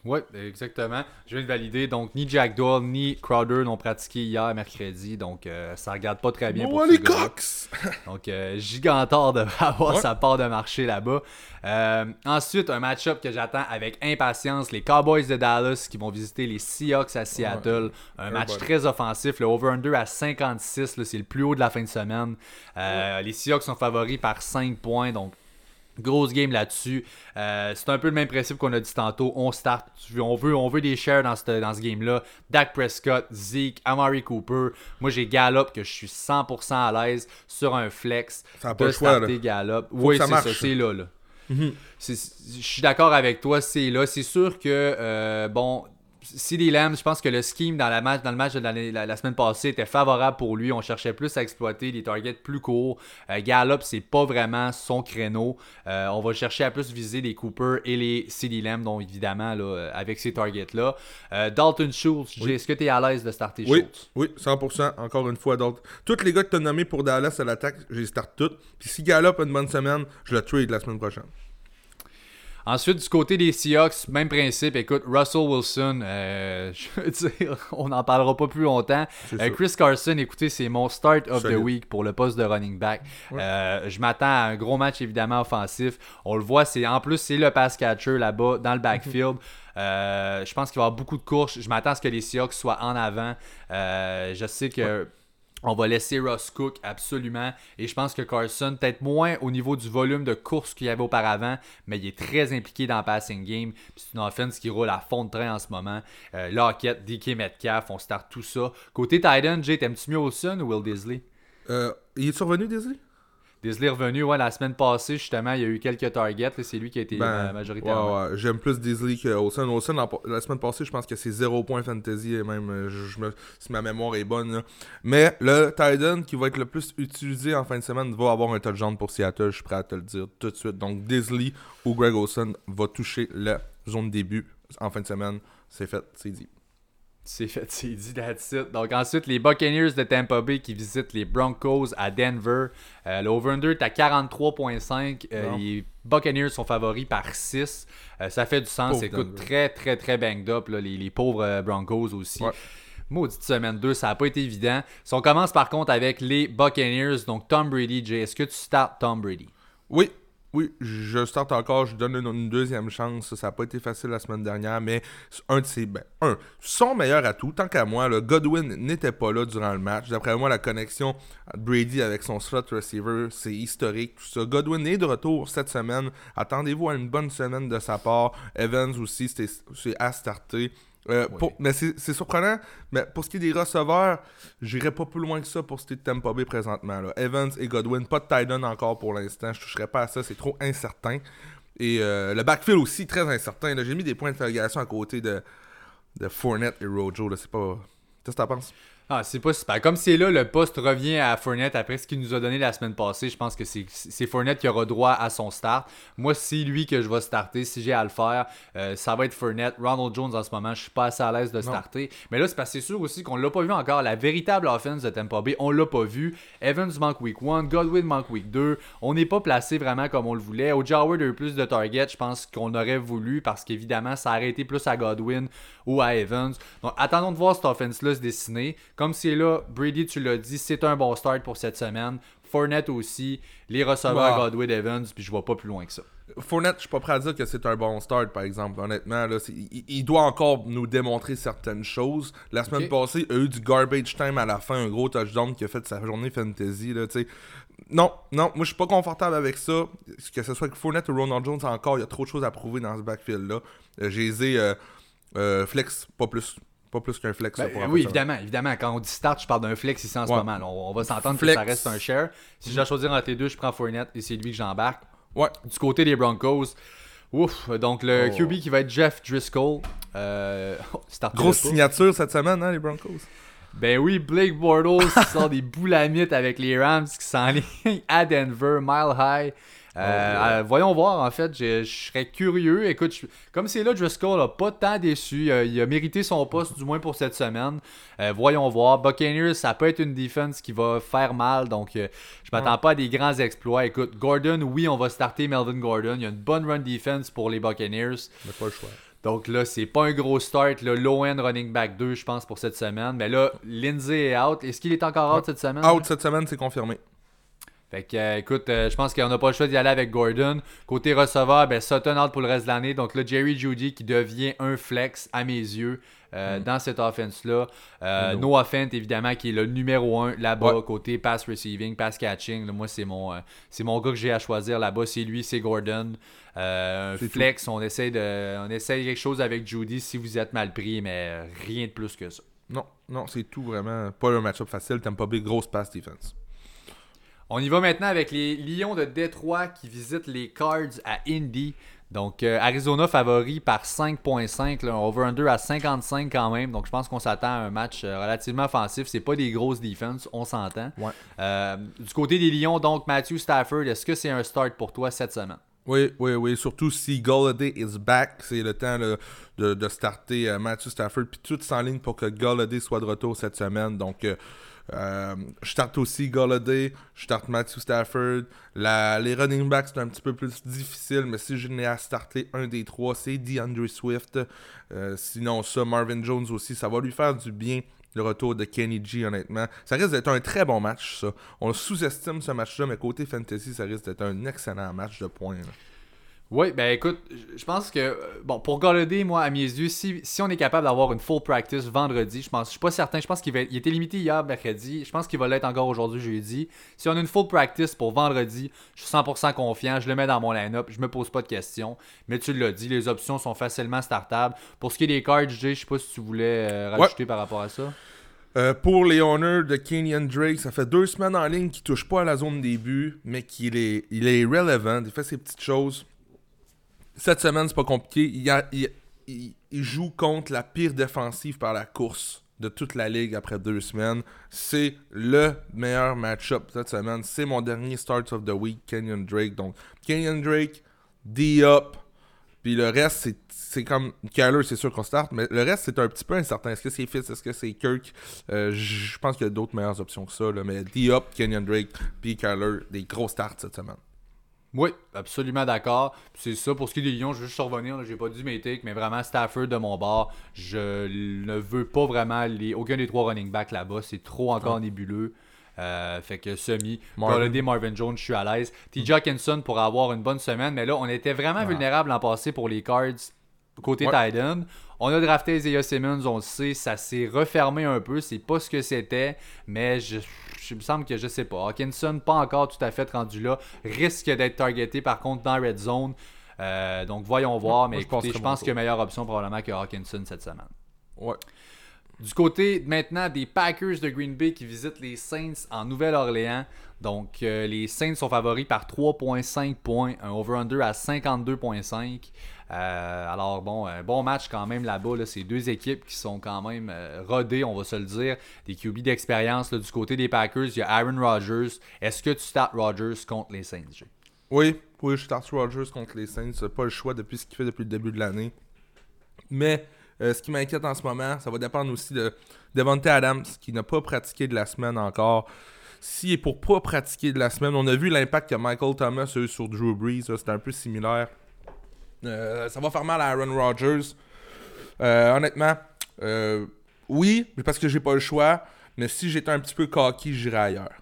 A: Oui, exactement. Je viens de valider. Donc, ni Jack Doyle ni Crowder n'ont pratiqué hier, mercredi. Donc, euh, ça regarde pas très bien pour
B: Oh, les. Cox! <laughs>
A: Donc, euh, Gigantor devrait avoir
B: Ouais.
A: sa part de marché là-bas. Euh, ensuite, un match-up que j'attends avec impatience. Les Cowboys de Dallas qui vont visiter les Seahawks à Seattle. Un match très offensif. Le over-under à 56, là, c'est le plus haut de la fin de semaine. Euh, Les Seahawks sont favoris par 5 points. Donc, Grosse game là-dessus. Euh, c'est un peu le même principe qu'on a dit tantôt. On start. On veut, on veut des shares dans ce, dans ce game-là. Dak Prescott, Zeke, Amari Cooper. Moi, j'ai Gallup que je suis 100% à l'aise sur un flex.
B: Ça a pas
A: de
B: le choix,
A: starter
B: là.
A: Gallup.
B: que
A: Oui, c'est ça. C'est là. là. C'est- Je suis d'accord avec toi, c'est là. C'est sûr que, euh, bon, CD Lamb, je pense que le scheme dans, la match, dans le match de la, la semaine passée était favorable pour lui. On cherchait plus à exploiter des targets plus courts. Euh, Gallup, c'est pas vraiment son créneau. Euh, on va chercher à plus viser les Cooper et les CD Lamb, donc évidemment, là, euh, avec ces targets-là. Euh, Dalton Schultz, est-ce que tu es à l'aise de starter
B: Oui,
A: Schultz?
B: oui, 100%. Encore une fois, d'autres. Tous les gars que tu as nommés pour Dallas à l'attaque, je les start toutes. Puis si Gallup a une bonne semaine, je le trade la semaine prochaine.
A: Ensuite, du côté des Seahawks, même principe. Écoute, Russell Wilson, euh, <laughs> je veux dire, on n'en parlera pas plus longtemps. Euh. Chris Carson, écoutez, c'est mon start of the week pour le poste de running back. Euh, je m'attends à un gros match évidemment offensif. On le voit, c'est en plus c'est le pass catcher là-bas dans le backfield. Euh, je pense qu'il va y avoir beaucoup de courses. Je m'attends à ce que les Seahawks soient en avant. Je sais que on va laisser Ross Cook absolument. Et je pense que Carson, peut-être moins au niveau du volume de course qu'il y avait auparavant, mais il est très impliqué dans le passing game. C'est une offense qui roule à fond de train en ce moment. Euh, Lockett, DK Metcalf, on start tout ça. Côté Titan, Jay, t'aimes-tu mieux Olsen ou Will Disley?
B: Euh, il est survenu, Disney?
A: Disley est revenu, ouais, la semaine passée, justement, il y a eu quelques targets. là, C'est lui qui a été majoritairement.
B: Ben, ouais, ouais. J'aime plus Disley que Olsen. Olsen, la, la semaine passée, je pense que c'est 0 point fantasy, et même euh, je, je me- si ma mémoire est bonne. là. Mais le Titan qui va être le plus utilisé en fin de semaine va avoir un touchdown pour Seattle, je suis prêt à te le dire tout de suite. Donc Disley ou Greg Olsen va toucher la zone début en fin de semaine. C'est fait, c'est dit.
A: C'est fait, c'est dit, that's it. Donc ensuite, les Buccaneers de Tampa Bay qui visitent les Broncos à Denver. Euh, le over-under est à 43.5. Euh, les Buccaneers sont favoris par 6. Euh, ça fait du sens. Écoute,
B: Denver.
A: très, très, très banged up. là, les, les pauvres euh, Broncos aussi.
B: Ouais.
A: Maudite semaine 2, ça n'a pas été évident. Si on commence par contre avec les Buccaneers, donc Tom Brady, Jay, est-ce que tu startes Tom Brady?
B: Oui, oui, je starte encore, je donne une, deuxième chance. Ça n'a pas été facile la semaine dernière, mais un de ses. Ben, un, son meilleur atout, tant qu'à moi, le Godwin n'était pas là durant le match. D'après moi, la connexion Brady avec son slot receiver, c'est historique, tout. Godwin est de retour cette semaine. Attendez-vous à une bonne semaine de sa part. Evans aussi, c'est à starter. Euh,
A: Oui.
B: pour- mais c'est surprenant, mais pour ce qui est des receveurs, j'irai pas plus loin que ça pour ce qui est de Tampa Bay présentement. là. Evans et Godwin, pas de Titan encore pour l'instant. Je toucherai pas à ça, c'est trop incertain. Et euh, le backfield aussi, très incertain. J'ai mis des points d'interrogation à côté de, de Fournette et Rojo. C'est pas. Qu'est-ce que t'en penses?
A: Ah, c'est pas super. Comme c'est là, le poste revient à Fournette après ce qu'il nous a donné la semaine passée. Je pense que c'est Fournette qui aura droit à son start. Moi, c'est lui que je vais starter. Si j'ai à le faire, euh, ça va être Fournette. Ronald Jones en ce moment, je suis pas assez à l'aise de starter. Mais là, c'est parce que c'est sûr aussi qu'on l'a pas vu encore. La véritable offense de Tampa Bay, on l'a pas vu. Evans manque week 1, Godwin manque week 2. On n'est pas placé vraiment comme on le voulait. Au Howard a eu plus de targets, je pense qu'on aurait voulu parce qu'évidemment, ça aurait été plus à Godwin ou à Evans. Donc, attendons de voir cette offense-là se dessiner. Comme c'est là, Brady, tu l'as dit, c'est un bon start pour cette semaine. Fournette aussi, les receveurs
B: Wow.
A: Godwin, Evans, puis je vois pas plus loin que ça.
B: Fournette, je suis pas prêt à dire que c'est un bon start, par exemple. Honnêtement, là, il, il doit encore nous démontrer certaines choses. La semaine passée, il a eu du garbage time à la fin, un gros touchdown qui a fait sa journée fantasy. Là, non, non, moi je suis pas confortable avec ça. Que ce soit que Fournette ou Ronald Jones, encore, il y a trop de choses à prouver dans ce backfield-là. Euh, J'ai les ai, euh, euh, flex, pas plus. Pas plus qu'un flex.
A: Ben,
B: pour
A: oui, évidemment, évidemment. Quand on dit start, je parle d'un flex ici en ce moment. On, on va s'entendre que ça reste un share. Si je dois choisir entre les deux, je prends Fournette et c'est lui que j'embarque.
B: Ouais.
A: Du côté des Broncos, ouf, donc le
B: Oh.
A: QB qui va être Jeff Driscoll. Euh, <laughs>
B: Grosse signature cette semaine, hein, les Broncos.
A: Ben oui, Blake Bortles qui sort des <laughs> boulamites avec les Rams qui s'enlignent à Denver, Mile High. Euh, euh, voyons voir, en fait, je serais curieux. Écoute, comme c'est là, Driscoll n'a pas tant déçu. Euh, il a mérité son poste, du moins pour cette semaine. Euh, voyons voir. Buccaneers, ça peut être une defense qui va faire mal, donc euh, je m'attends pas à des grands exploits. Écoute, Gordon, oui, on va starter Melvin Gordon. Il y a une bonne run defense pour les Buccaneers.
B: Mais pas le choix.
A: Donc là, c'est pas un gros start. Là, low-end running back 2, je pense, pour cette semaine. Mais là, Lindsay est out. Est-ce qu'il est encore out cette semaine?
B: Out cette semaine, c'est confirmé.
A: Fait que, euh, écoute, euh, je pense qu'on n'a pas le choix d'y aller avec Gordon. Côté receveur, ben, Sutton out pour le reste de l'année. Donc là, Jerry Judy qui devient un flex à mes yeux euh, dans cette offense-là.
B: No.
A: Noah Fent, évidemment, qui est le numéro 1 là-bas,
B: Ouais.
A: côté pass receiving, pass catching. Là, moi, c'est mon, c'est mon gars que j'ai à choisir là-bas. C'est lui, c'est Gordon. Un flex, on essaie, de, on quelque chose avec Judy si vous êtes mal pris, mais rien de plus que ça.
B: Non, non, c'est tout vraiment. Pas un match-up facile. Tampa Bay, grosse pass defense.
A: On y va maintenant avec les Lions de Détroit qui visitent les Cards à Indy. Donc, euh, Arizona favori par 5.5, là, un over-under à 55 quand même. Donc, je pense qu'on s'attend à un match euh, relativement offensif. C'est pas des grosses defenses, on s'entend.
B: Ouais.
A: Euh, du côté des Lions, donc, Matthew Stafford, est-ce que c'est un start pour toi cette semaine?
B: Oui, oui, oui. Surtout si Golladay is back, c'est le temps là, de, de starter Matthew Stafford. Puis tout s'enligne pour que Golladay soit de retour cette semaine. Donc, euh, je starte aussi Golladay, je starte Matthew Stafford. Les running backs, c'est un petit peu plus difficile, mais si je n'ai à starter un des trois, c'est DeAndre Swift. Euh, sinon, ça, Marvin Jones aussi, ça va lui faire du bien. Le retour de Kenny G, honnêtement. Ça risque d'être un très bon match, ça. On sous-estime ce match-là, mais côté fantasy, ça risque d'être un excellent match de points.
A: Oui, ben écoute, je- pense que, euh, bon, pour Galladay, moi, à mes yeux, si, si on est capable d'avoir une full practice vendredi, je pense, je suis pas certain, je pense qu'il il était limité hier, mercredi, je pense qu'il va l'être encore aujourd'hui, jeudi. Si on a une full practice pour vendredi, je suis 100% confiant, je le mets dans mon line-up, je me pose pas de questions, mais tu l'as dit, les options sont facilement startables. Pour ce qui est des cards, Jay, je sais pas si tu voulais euh,
B: Ouais.
A: rajouter par rapport à ça.
B: Euh, pour les owners de Kenyon Drake, ça fait deux semaines en ligne qu'il touche pas à la zone début, mais qu'il est, il est relevant, il fait ses petites choses. Cette semaine, c'est pas compliqué. Il, a- il- il- joue contre la pire défensive par la course de toute la ligue après deux semaines. C'est le meilleur match-up cette semaine. C'est mon dernier start of the week, Kenyon Drake. Donc, Kenyon Drake, D-Up, puis le reste, c'est- comme. Kyler, c'est sûr qu'on start, mais le reste, c'est un petit peu incertain. Est-ce que c'est Fitz? Est-ce que c'est Kirk? Euh, Je je pense qu'il y a d'autres meilleures options que ça. Là, mais D-Up, Kenyon Drake, puis Kyler, des gros starts cette semaine.
A: Oui, absolument d'accord. C'est ça pour ce qui est des Lions, je veux juste revenir, j'ai pas dit mes takes, mais vraiment Stafford de mon bord, je ne veux pas vraiment les, aucun des trois running backs là-bas, c'est trop encore nébuleux. Euh, fait que semi. Galladay, Marvin Jones, je suis à l'aise. T. Hawkinson pour avoir une bonne semaine, mais là, on était vraiment vulnérable l'an passé pour les cards côté
B: Ouais.
A: Titan. On a drafté Isaiah Simmons, on le sait, ça s'est refermé un peu, c'est pas ce que c'était, mais je, je- il me semble que je sais pas. Hawkinson, pas encore tout à fait rendu là, risque d'être targeté par contre dans Red Zone. Euh, donc voyons voir, mais
B: moi, je pense
A: écoutez,
B: que
A: je pense
B: tour.
A: qu'il y a meilleure option probablement que Hawkinson cette semaine.
B: Ouais.
A: Du côté maintenant des Packers de Green Bay qui visitent les Saints en Nouvelle-Orléans. Donc euh, les Saints sont favoris par 3.5 points, un over-under à 52.5. Euh, alors bon, un bon match quand même là-bas. Là. C'est deux équipes qui sont quand même euh, rodées, on va se le dire. Des QB d'expérience du côté des Packers. Il y a Aaron Rodgers. Est-ce que tu startes Rodgers contre les Saints? Jay?
B: Oui, oui, je starte Rodgers contre les Saints. Pas le choix depuis ce qu'il fait depuis le début de l'année. Mais euh, ce qui m'inquiète en ce moment, ça va dépendre aussi de Devontae Adams, qui n'a pas pratiqué de la semaine encore. S'il est pour pas pratiquer de la semaine, on a vu l'impact que Michael Thomas a eu sur Drew Brees. C'était un peu similaire. Euh, ça va faire mal à Aaron Rodgers. Euh, honnêtement, euh, oui, parce que j'ai pas le choix. Mais si j'étais un petit peu cocky, j'irais ailleurs.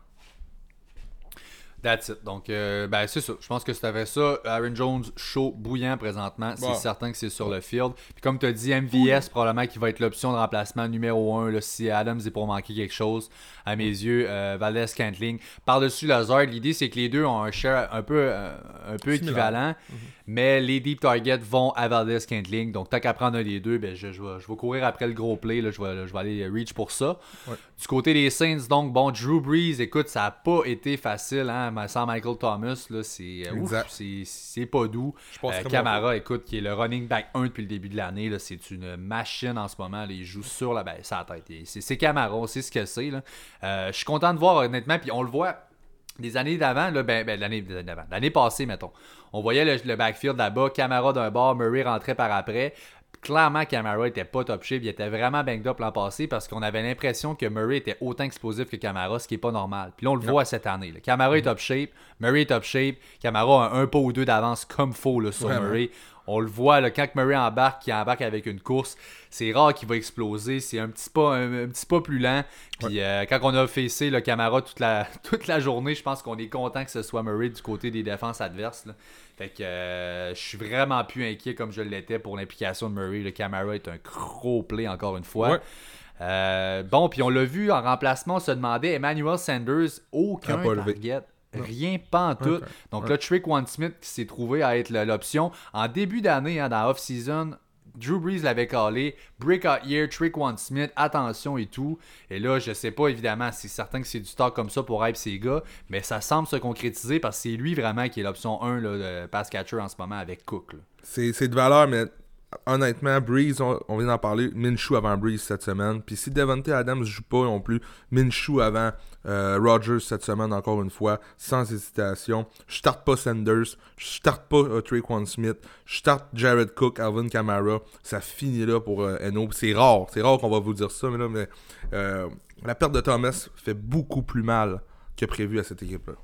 A: That's it. Donc, euh, ben, c'est ça. Je pense que si t'avais ça, Aaron Jones chaud, bouillant présentement, c'est
B: Bon.
A: certain que c'est sur le field. Puis comme tu as dit, MVS, probablement qui va être l'option de remplacement numéro 1 si Adams est pour manquer quelque chose. À mes yeux, euh, Valdez Cantling. Par-dessus Lazard, l'idée c'est que les deux ont un share un peu, euh, un peu équivalent. Mais les deep targets vont à Valdez Cantling. Donc, tant qu'à prendre un des deux, ben, je, je, vais, je vais courir après le gros play. Là, je, vais, je vais aller reach pour ça.
B: Ouais.
A: Du côté des Saints, donc, bon, Drew Brees, écoute, ça n'a pas été facile hein, sans Michael Thomas. C'est, euh, c'est, pas doux.
B: Je pense
A: Euh, Camara, écoute, qui est le running back 1 depuis le début de l'année, c'est une machine en ce moment. là, il joue sur la, ben, sa tête. C'est, Camara, on sait ce que c'est. Euh, je suis content de voir, honnêtement, puis on le voit. Des années d'avant, ben, ben, l'année d'avant, l'année passée, mettons, on voyait le, le backfield là-bas, Camara d'un bord, Murray rentrait par après. Clairement, Camara était pas top shape, il était vraiment banged up l'an passé parce qu'on avait l'impression que Murray était autant explosif que Camara, ce qui est pas normal. Puis là, on le voit cette année. là. Camara est top shape, Murray est top shape, Camara a un pas ou deux d'avance comme faux là, sur. Murray. On le voit, là, quand Murray embarque, qui embarque avec une course, c'est rare qu'il va exploser. C'est un petit pas, un, un petit pas plus lent. Puis euh, quand on a facé le Camara toute la, <laughs> toute la journée, je pense qu'on est content que ce soit Murray du côté des défenses adverses. là. Fait que euh, je suis vraiment plus inquiet comme je l'étais pour l'implication de Murray. Le Camara est un gros play encore une fois.
B: Ouais.
A: Euh, bon, puis on l'a vu en remplacement, on se demandait Emmanuel Sanders, aucun target. Rien, pas en tout. Donc
B: Ouais.
A: là, Trick One Smith qui s'est trouvé à être le- l'option. En début d'année, hein, dans off-season, Drew Brees l'avait calé. Breakout year, Trick One Smith, attention et tout. Et là, je sais pas évidemment, c'est certain que c'est du talk comme ça pour hype ces gars, mais ça semble se concrétiser parce que c'est lui vraiment qui est l'option 1 là, de pass catcher en ce moment avec Cook.
B: C'est c'est de valeur, mais honnêtement, Breeze, on, vient d'en parler, Minshew avant Breeze cette semaine. Puis si Devontae Adams joue pas non plus, Minshew avant euh, Rodgers cette semaine, encore une fois, sans hésitation. Je starte pas Sanders, je starte pas euh, Traquan Smith, je starte Jared Cook, Alvin Kamara. Ça finit là pour euh. Puis C'est rare, c'est rare qu'on va vous dire ça, mais là, mais, euh, la perte de Thomas fait beaucoup plus mal que prévu à cette équipe-là.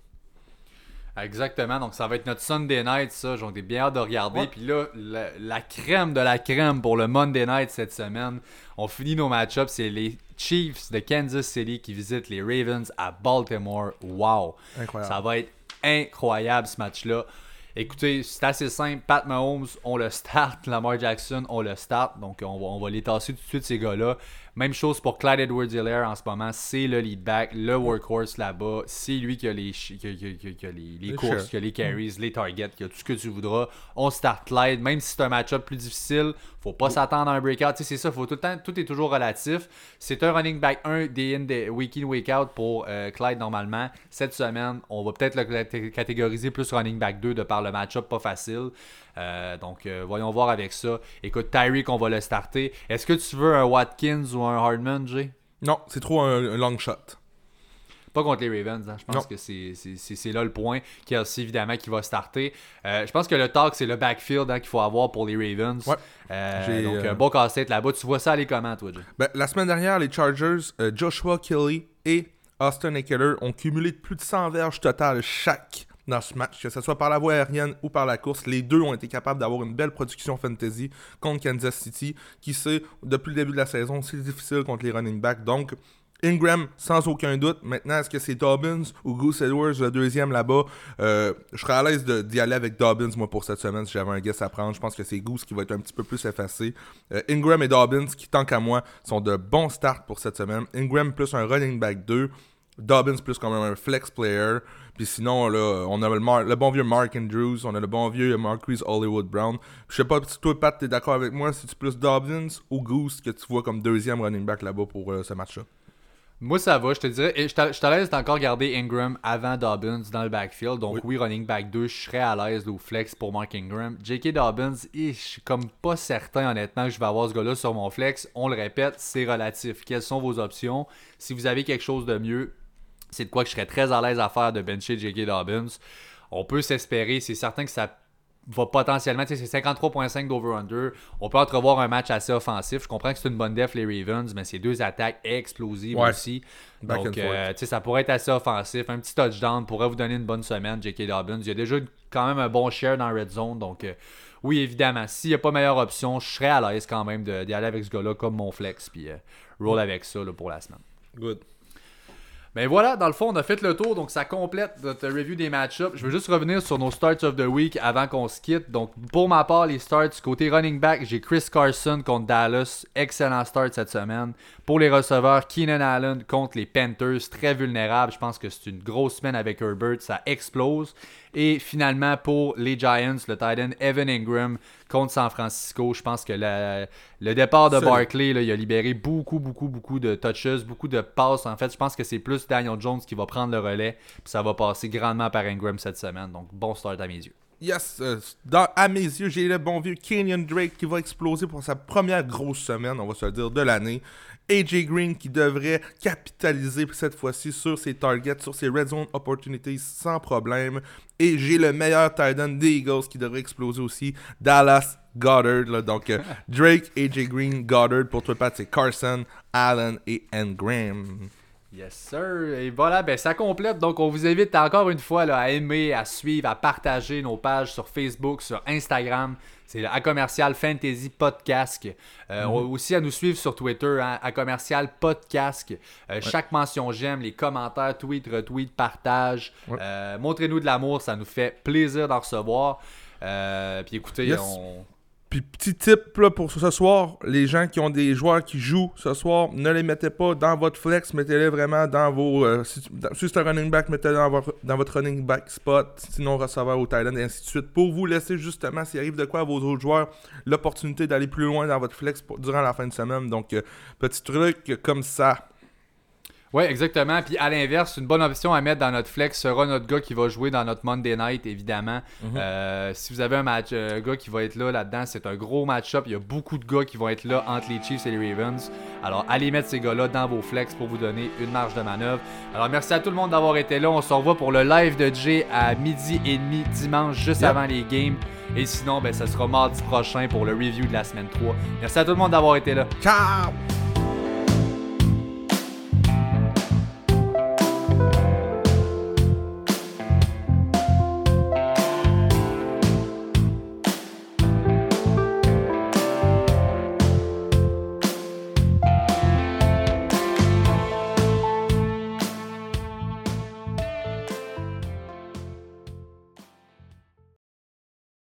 A: Exactement, donc ça va être notre Sunday night, ça. J'en ai bien hâte de regarder.
B: Ouais.
A: Puis là, la, la crème de la crème pour le Monday night cette semaine. On finit nos match-ups. C'est les Chiefs de Kansas City qui visitent les Ravens à Baltimore. Wow!
B: Incroyable.
A: Ça va être incroyable ce match-là. Écoutez, c'est assez simple. Pat Mahomes, on le start. <laughs> Lamar Jackson, on le start. Donc, on va, on va les tasser tout de suite, ces gars-là. Même chose pour Clyde Edwards-Helaire en ce moment. C'est le lead back, le workhorse là-bas. C'est lui qui a les, qui a- qui a- qui a- qui a les, courses, qui a les carries, les targets, qui a tout ce que tu voudras. On start Clyde. Même si c'est un match-up plus difficile, faut pas s'attendre à un breakout. Tu sais, c'est ça. Faut tout le temps, tout est toujours relatif. C'est un running back 1 day in, day- week in, week out pour euh, Clyde normalement. Cette semaine, on va peut-être le caté- catégoriser plus running back 2 de par le match-up pas facile. Euh, donc, euh, voyons voir avec ça. Écoute, Tyreek, on va le starter. Est-ce que tu veux un Watkins ou un Hardman, Jay?
B: Non, c'est trop un, un long shot.
A: Pas contre les Ravens, hein. je pense
B: Non.
A: que c'est- là le point. Kelsey, évidemment, qui va starter. Euh, je pense que le talk, c'est le backfield hein, qu'il faut avoir pour les Ravens.
B: Ouais.
A: Donc, un bon casse-tête là-bas. Tu vois ça aller comment, toi, Jay?
B: Ben, la semaine dernière, les Chargers, Joshua Kelly et Austin Eckler ont cumulé plus de 100 verges totales chaque dans ce match, que ce soit par la voie aérienne ou par la course. Les deux ont été capables d'avoir une belle production fantasy contre Kansas City, qui sait, depuis le début de la saison, c'est difficile contre les running backs. Donc, Ingram, sans aucun doute. Maintenant, est-ce que c'est Dobbins ou Goose Edwards, le deuxième là-bas? Euh, Je serais à l'aise d'y aller avec Dobbins, moi, pour cette semaine, si j'avais un guess à prendre. Je pense que c'est Goose qui va être un petit peu plus effacé. Euh, Ingram et Dobbins, qui, tant qu'à moi, sont de bons starts pour cette semaine. Ingram plus un running back 2. Dobbins plus comme un flex player. Puis sinon, là, on a le, Mar- le bon vieux Mark Andrews, on a le bon vieux Marquise Hollywood Brown. Je sais pas si toi, Pat, t'es d'accord avec moi, si tu plus Dobbins ou Goose que tu vois comme deuxième running back là-bas pour euh, ce match-là?
A: Moi, ça va, je te dirais. Et je suis à l'aise d'encore garder Ingram avant Dobbins dans le backfield. Donc,
B: Oui.
A: oui, running back 2, je serais à l'aise au flex pour Mark Ingram. J.K. Dobbins, je suis comme pas certain, honnêtement, que je vais avoir ce gars-là sur mon flex. On le répète, c'est relatif. Quelles sont vos options? Si vous avez quelque chose de mieux, c'est de quoi que je serais très à l'aise à faire de bencher J.K. Dobbins. On peut s'espérer, c'est certain que ça va potentiellement, tu sais, c'est 53.5 d'over-under. On peut entrevoir un match assez offensif. Je comprends que c'est une bonne def, les Ravens, mais c'est deux attaques explosives
B: Ouais.
A: aussi.
B: Back
A: Donc, euh, tu sais, ça pourrait être assez offensif. Un petit touchdown pourrait vous donner une bonne semaine, J.K. Dobbins. Il y a déjà quand même un bon share dans Red Zone. Donc, euh, oui, évidemment, s'il n'y a pas meilleure option, je serais à l'aise quand même d'y aller avec ce gars-là comme mon flex. Puis, euh, roll avec ça là, pour la semaine.
B: Good.
A: Ben voilà, dans le fond, on a fait le tour, donc ça complète notre review des match-ups. Je veux juste revenir sur nos starts of the week avant qu'on se quitte. Donc, pour ma part, les starts, côté running back, j'ai Chris Carson contre Dallas. Excellent start cette semaine. Pour les receveurs, Keenan Allen contre les Panthers, très vulnérable. Je pense que c'est une grosse semaine avec Herbert, ça explose. Et finalement, pour les Giants, le tight Evan Ingram contre San Francisco, je pense que la- le départ de. Barkley, là, il a libéré beaucoup, beaucoup, beaucoup de touches, beaucoup de passes. En fait, je pense que c'est plus Daniel Jones qui va prendre le relais. Puis ça va passer grandement par Ingram cette semaine. Donc, bon start à mes yeux.
B: yes, euh, dans, à mes yeux, j'ai le bon vieux Kenyon Drake qui va exploser pour sa première grosse semaine, on va se le dire, de l'année. AJ Green qui devrait capitaliser cette fois-ci sur ses targets, sur ses red zone opportunities sans problème. Et j'ai le meilleur tight end des Eagles qui devrait exploser aussi, Dallas Goddard. Donc euh, <laughs> Drake, AJ Green, Goddard. Pour toi, Pat, c'est Carson, Allen et Engram.
A: Yes, sir. Et voilà, ben ça complète. Donc, on vous invite encore une fois là, à aimer, à suivre, à partager nos pages sur Facebook, sur Instagram. C'est à commercial Fantasy Podcast. Euh,
B: Mhm.
A: Aussi à nous suivre sur Twitter, hein, à commercial Podcast. Euh, Chaque mention j'aime, les commentaires, tweet, retweet, partage.
B: Ouais.
A: Euh, Montrez-nous de l'amour, ça nous fait plaisir d'en recevoir. Puis écoutez,
B: Yes.
A: on.
B: Puis petit tip là, pour ce soir, les gens qui ont des joueurs qui jouent ce soir, ne les mettez pas dans votre flex, mettez-les vraiment dans vos... euh, si, c'est un running back, mettez-les dans votre, running back spot, sinon receveur au Thailand et ainsi de suite, pour vous laisser justement, s'il arrive de quoi à vos autres joueurs, l'opportunité d'aller plus loin dans votre flex durant la fin de semaine. Donc, euh, petit truc comme ça.
A: Oui, exactement. Puis à l'inverse, une bonne option à mettre dans notre flex sera notre gars qui va jouer dans notre Monday Night, évidemment. Euh, si vous avez un match, euh, gars qui va être là là-dedans, c'est un gros match-up. Il y a beaucoup de gars qui vont être là entre les Chiefs et les Ravens. Alors allez mettre ces gars-là dans vos flex pour vous donner une marge de manœuvre. Alors merci à tout le monde d'avoir été là. On se revoit pour le live de Jay à midi et demi dimanche, juste
B: Yep.
A: avant les games. Et sinon, ben, ça sera mardi prochain pour le review de la semaine 3. Merci à tout le monde d'avoir été là.
B: Ciao!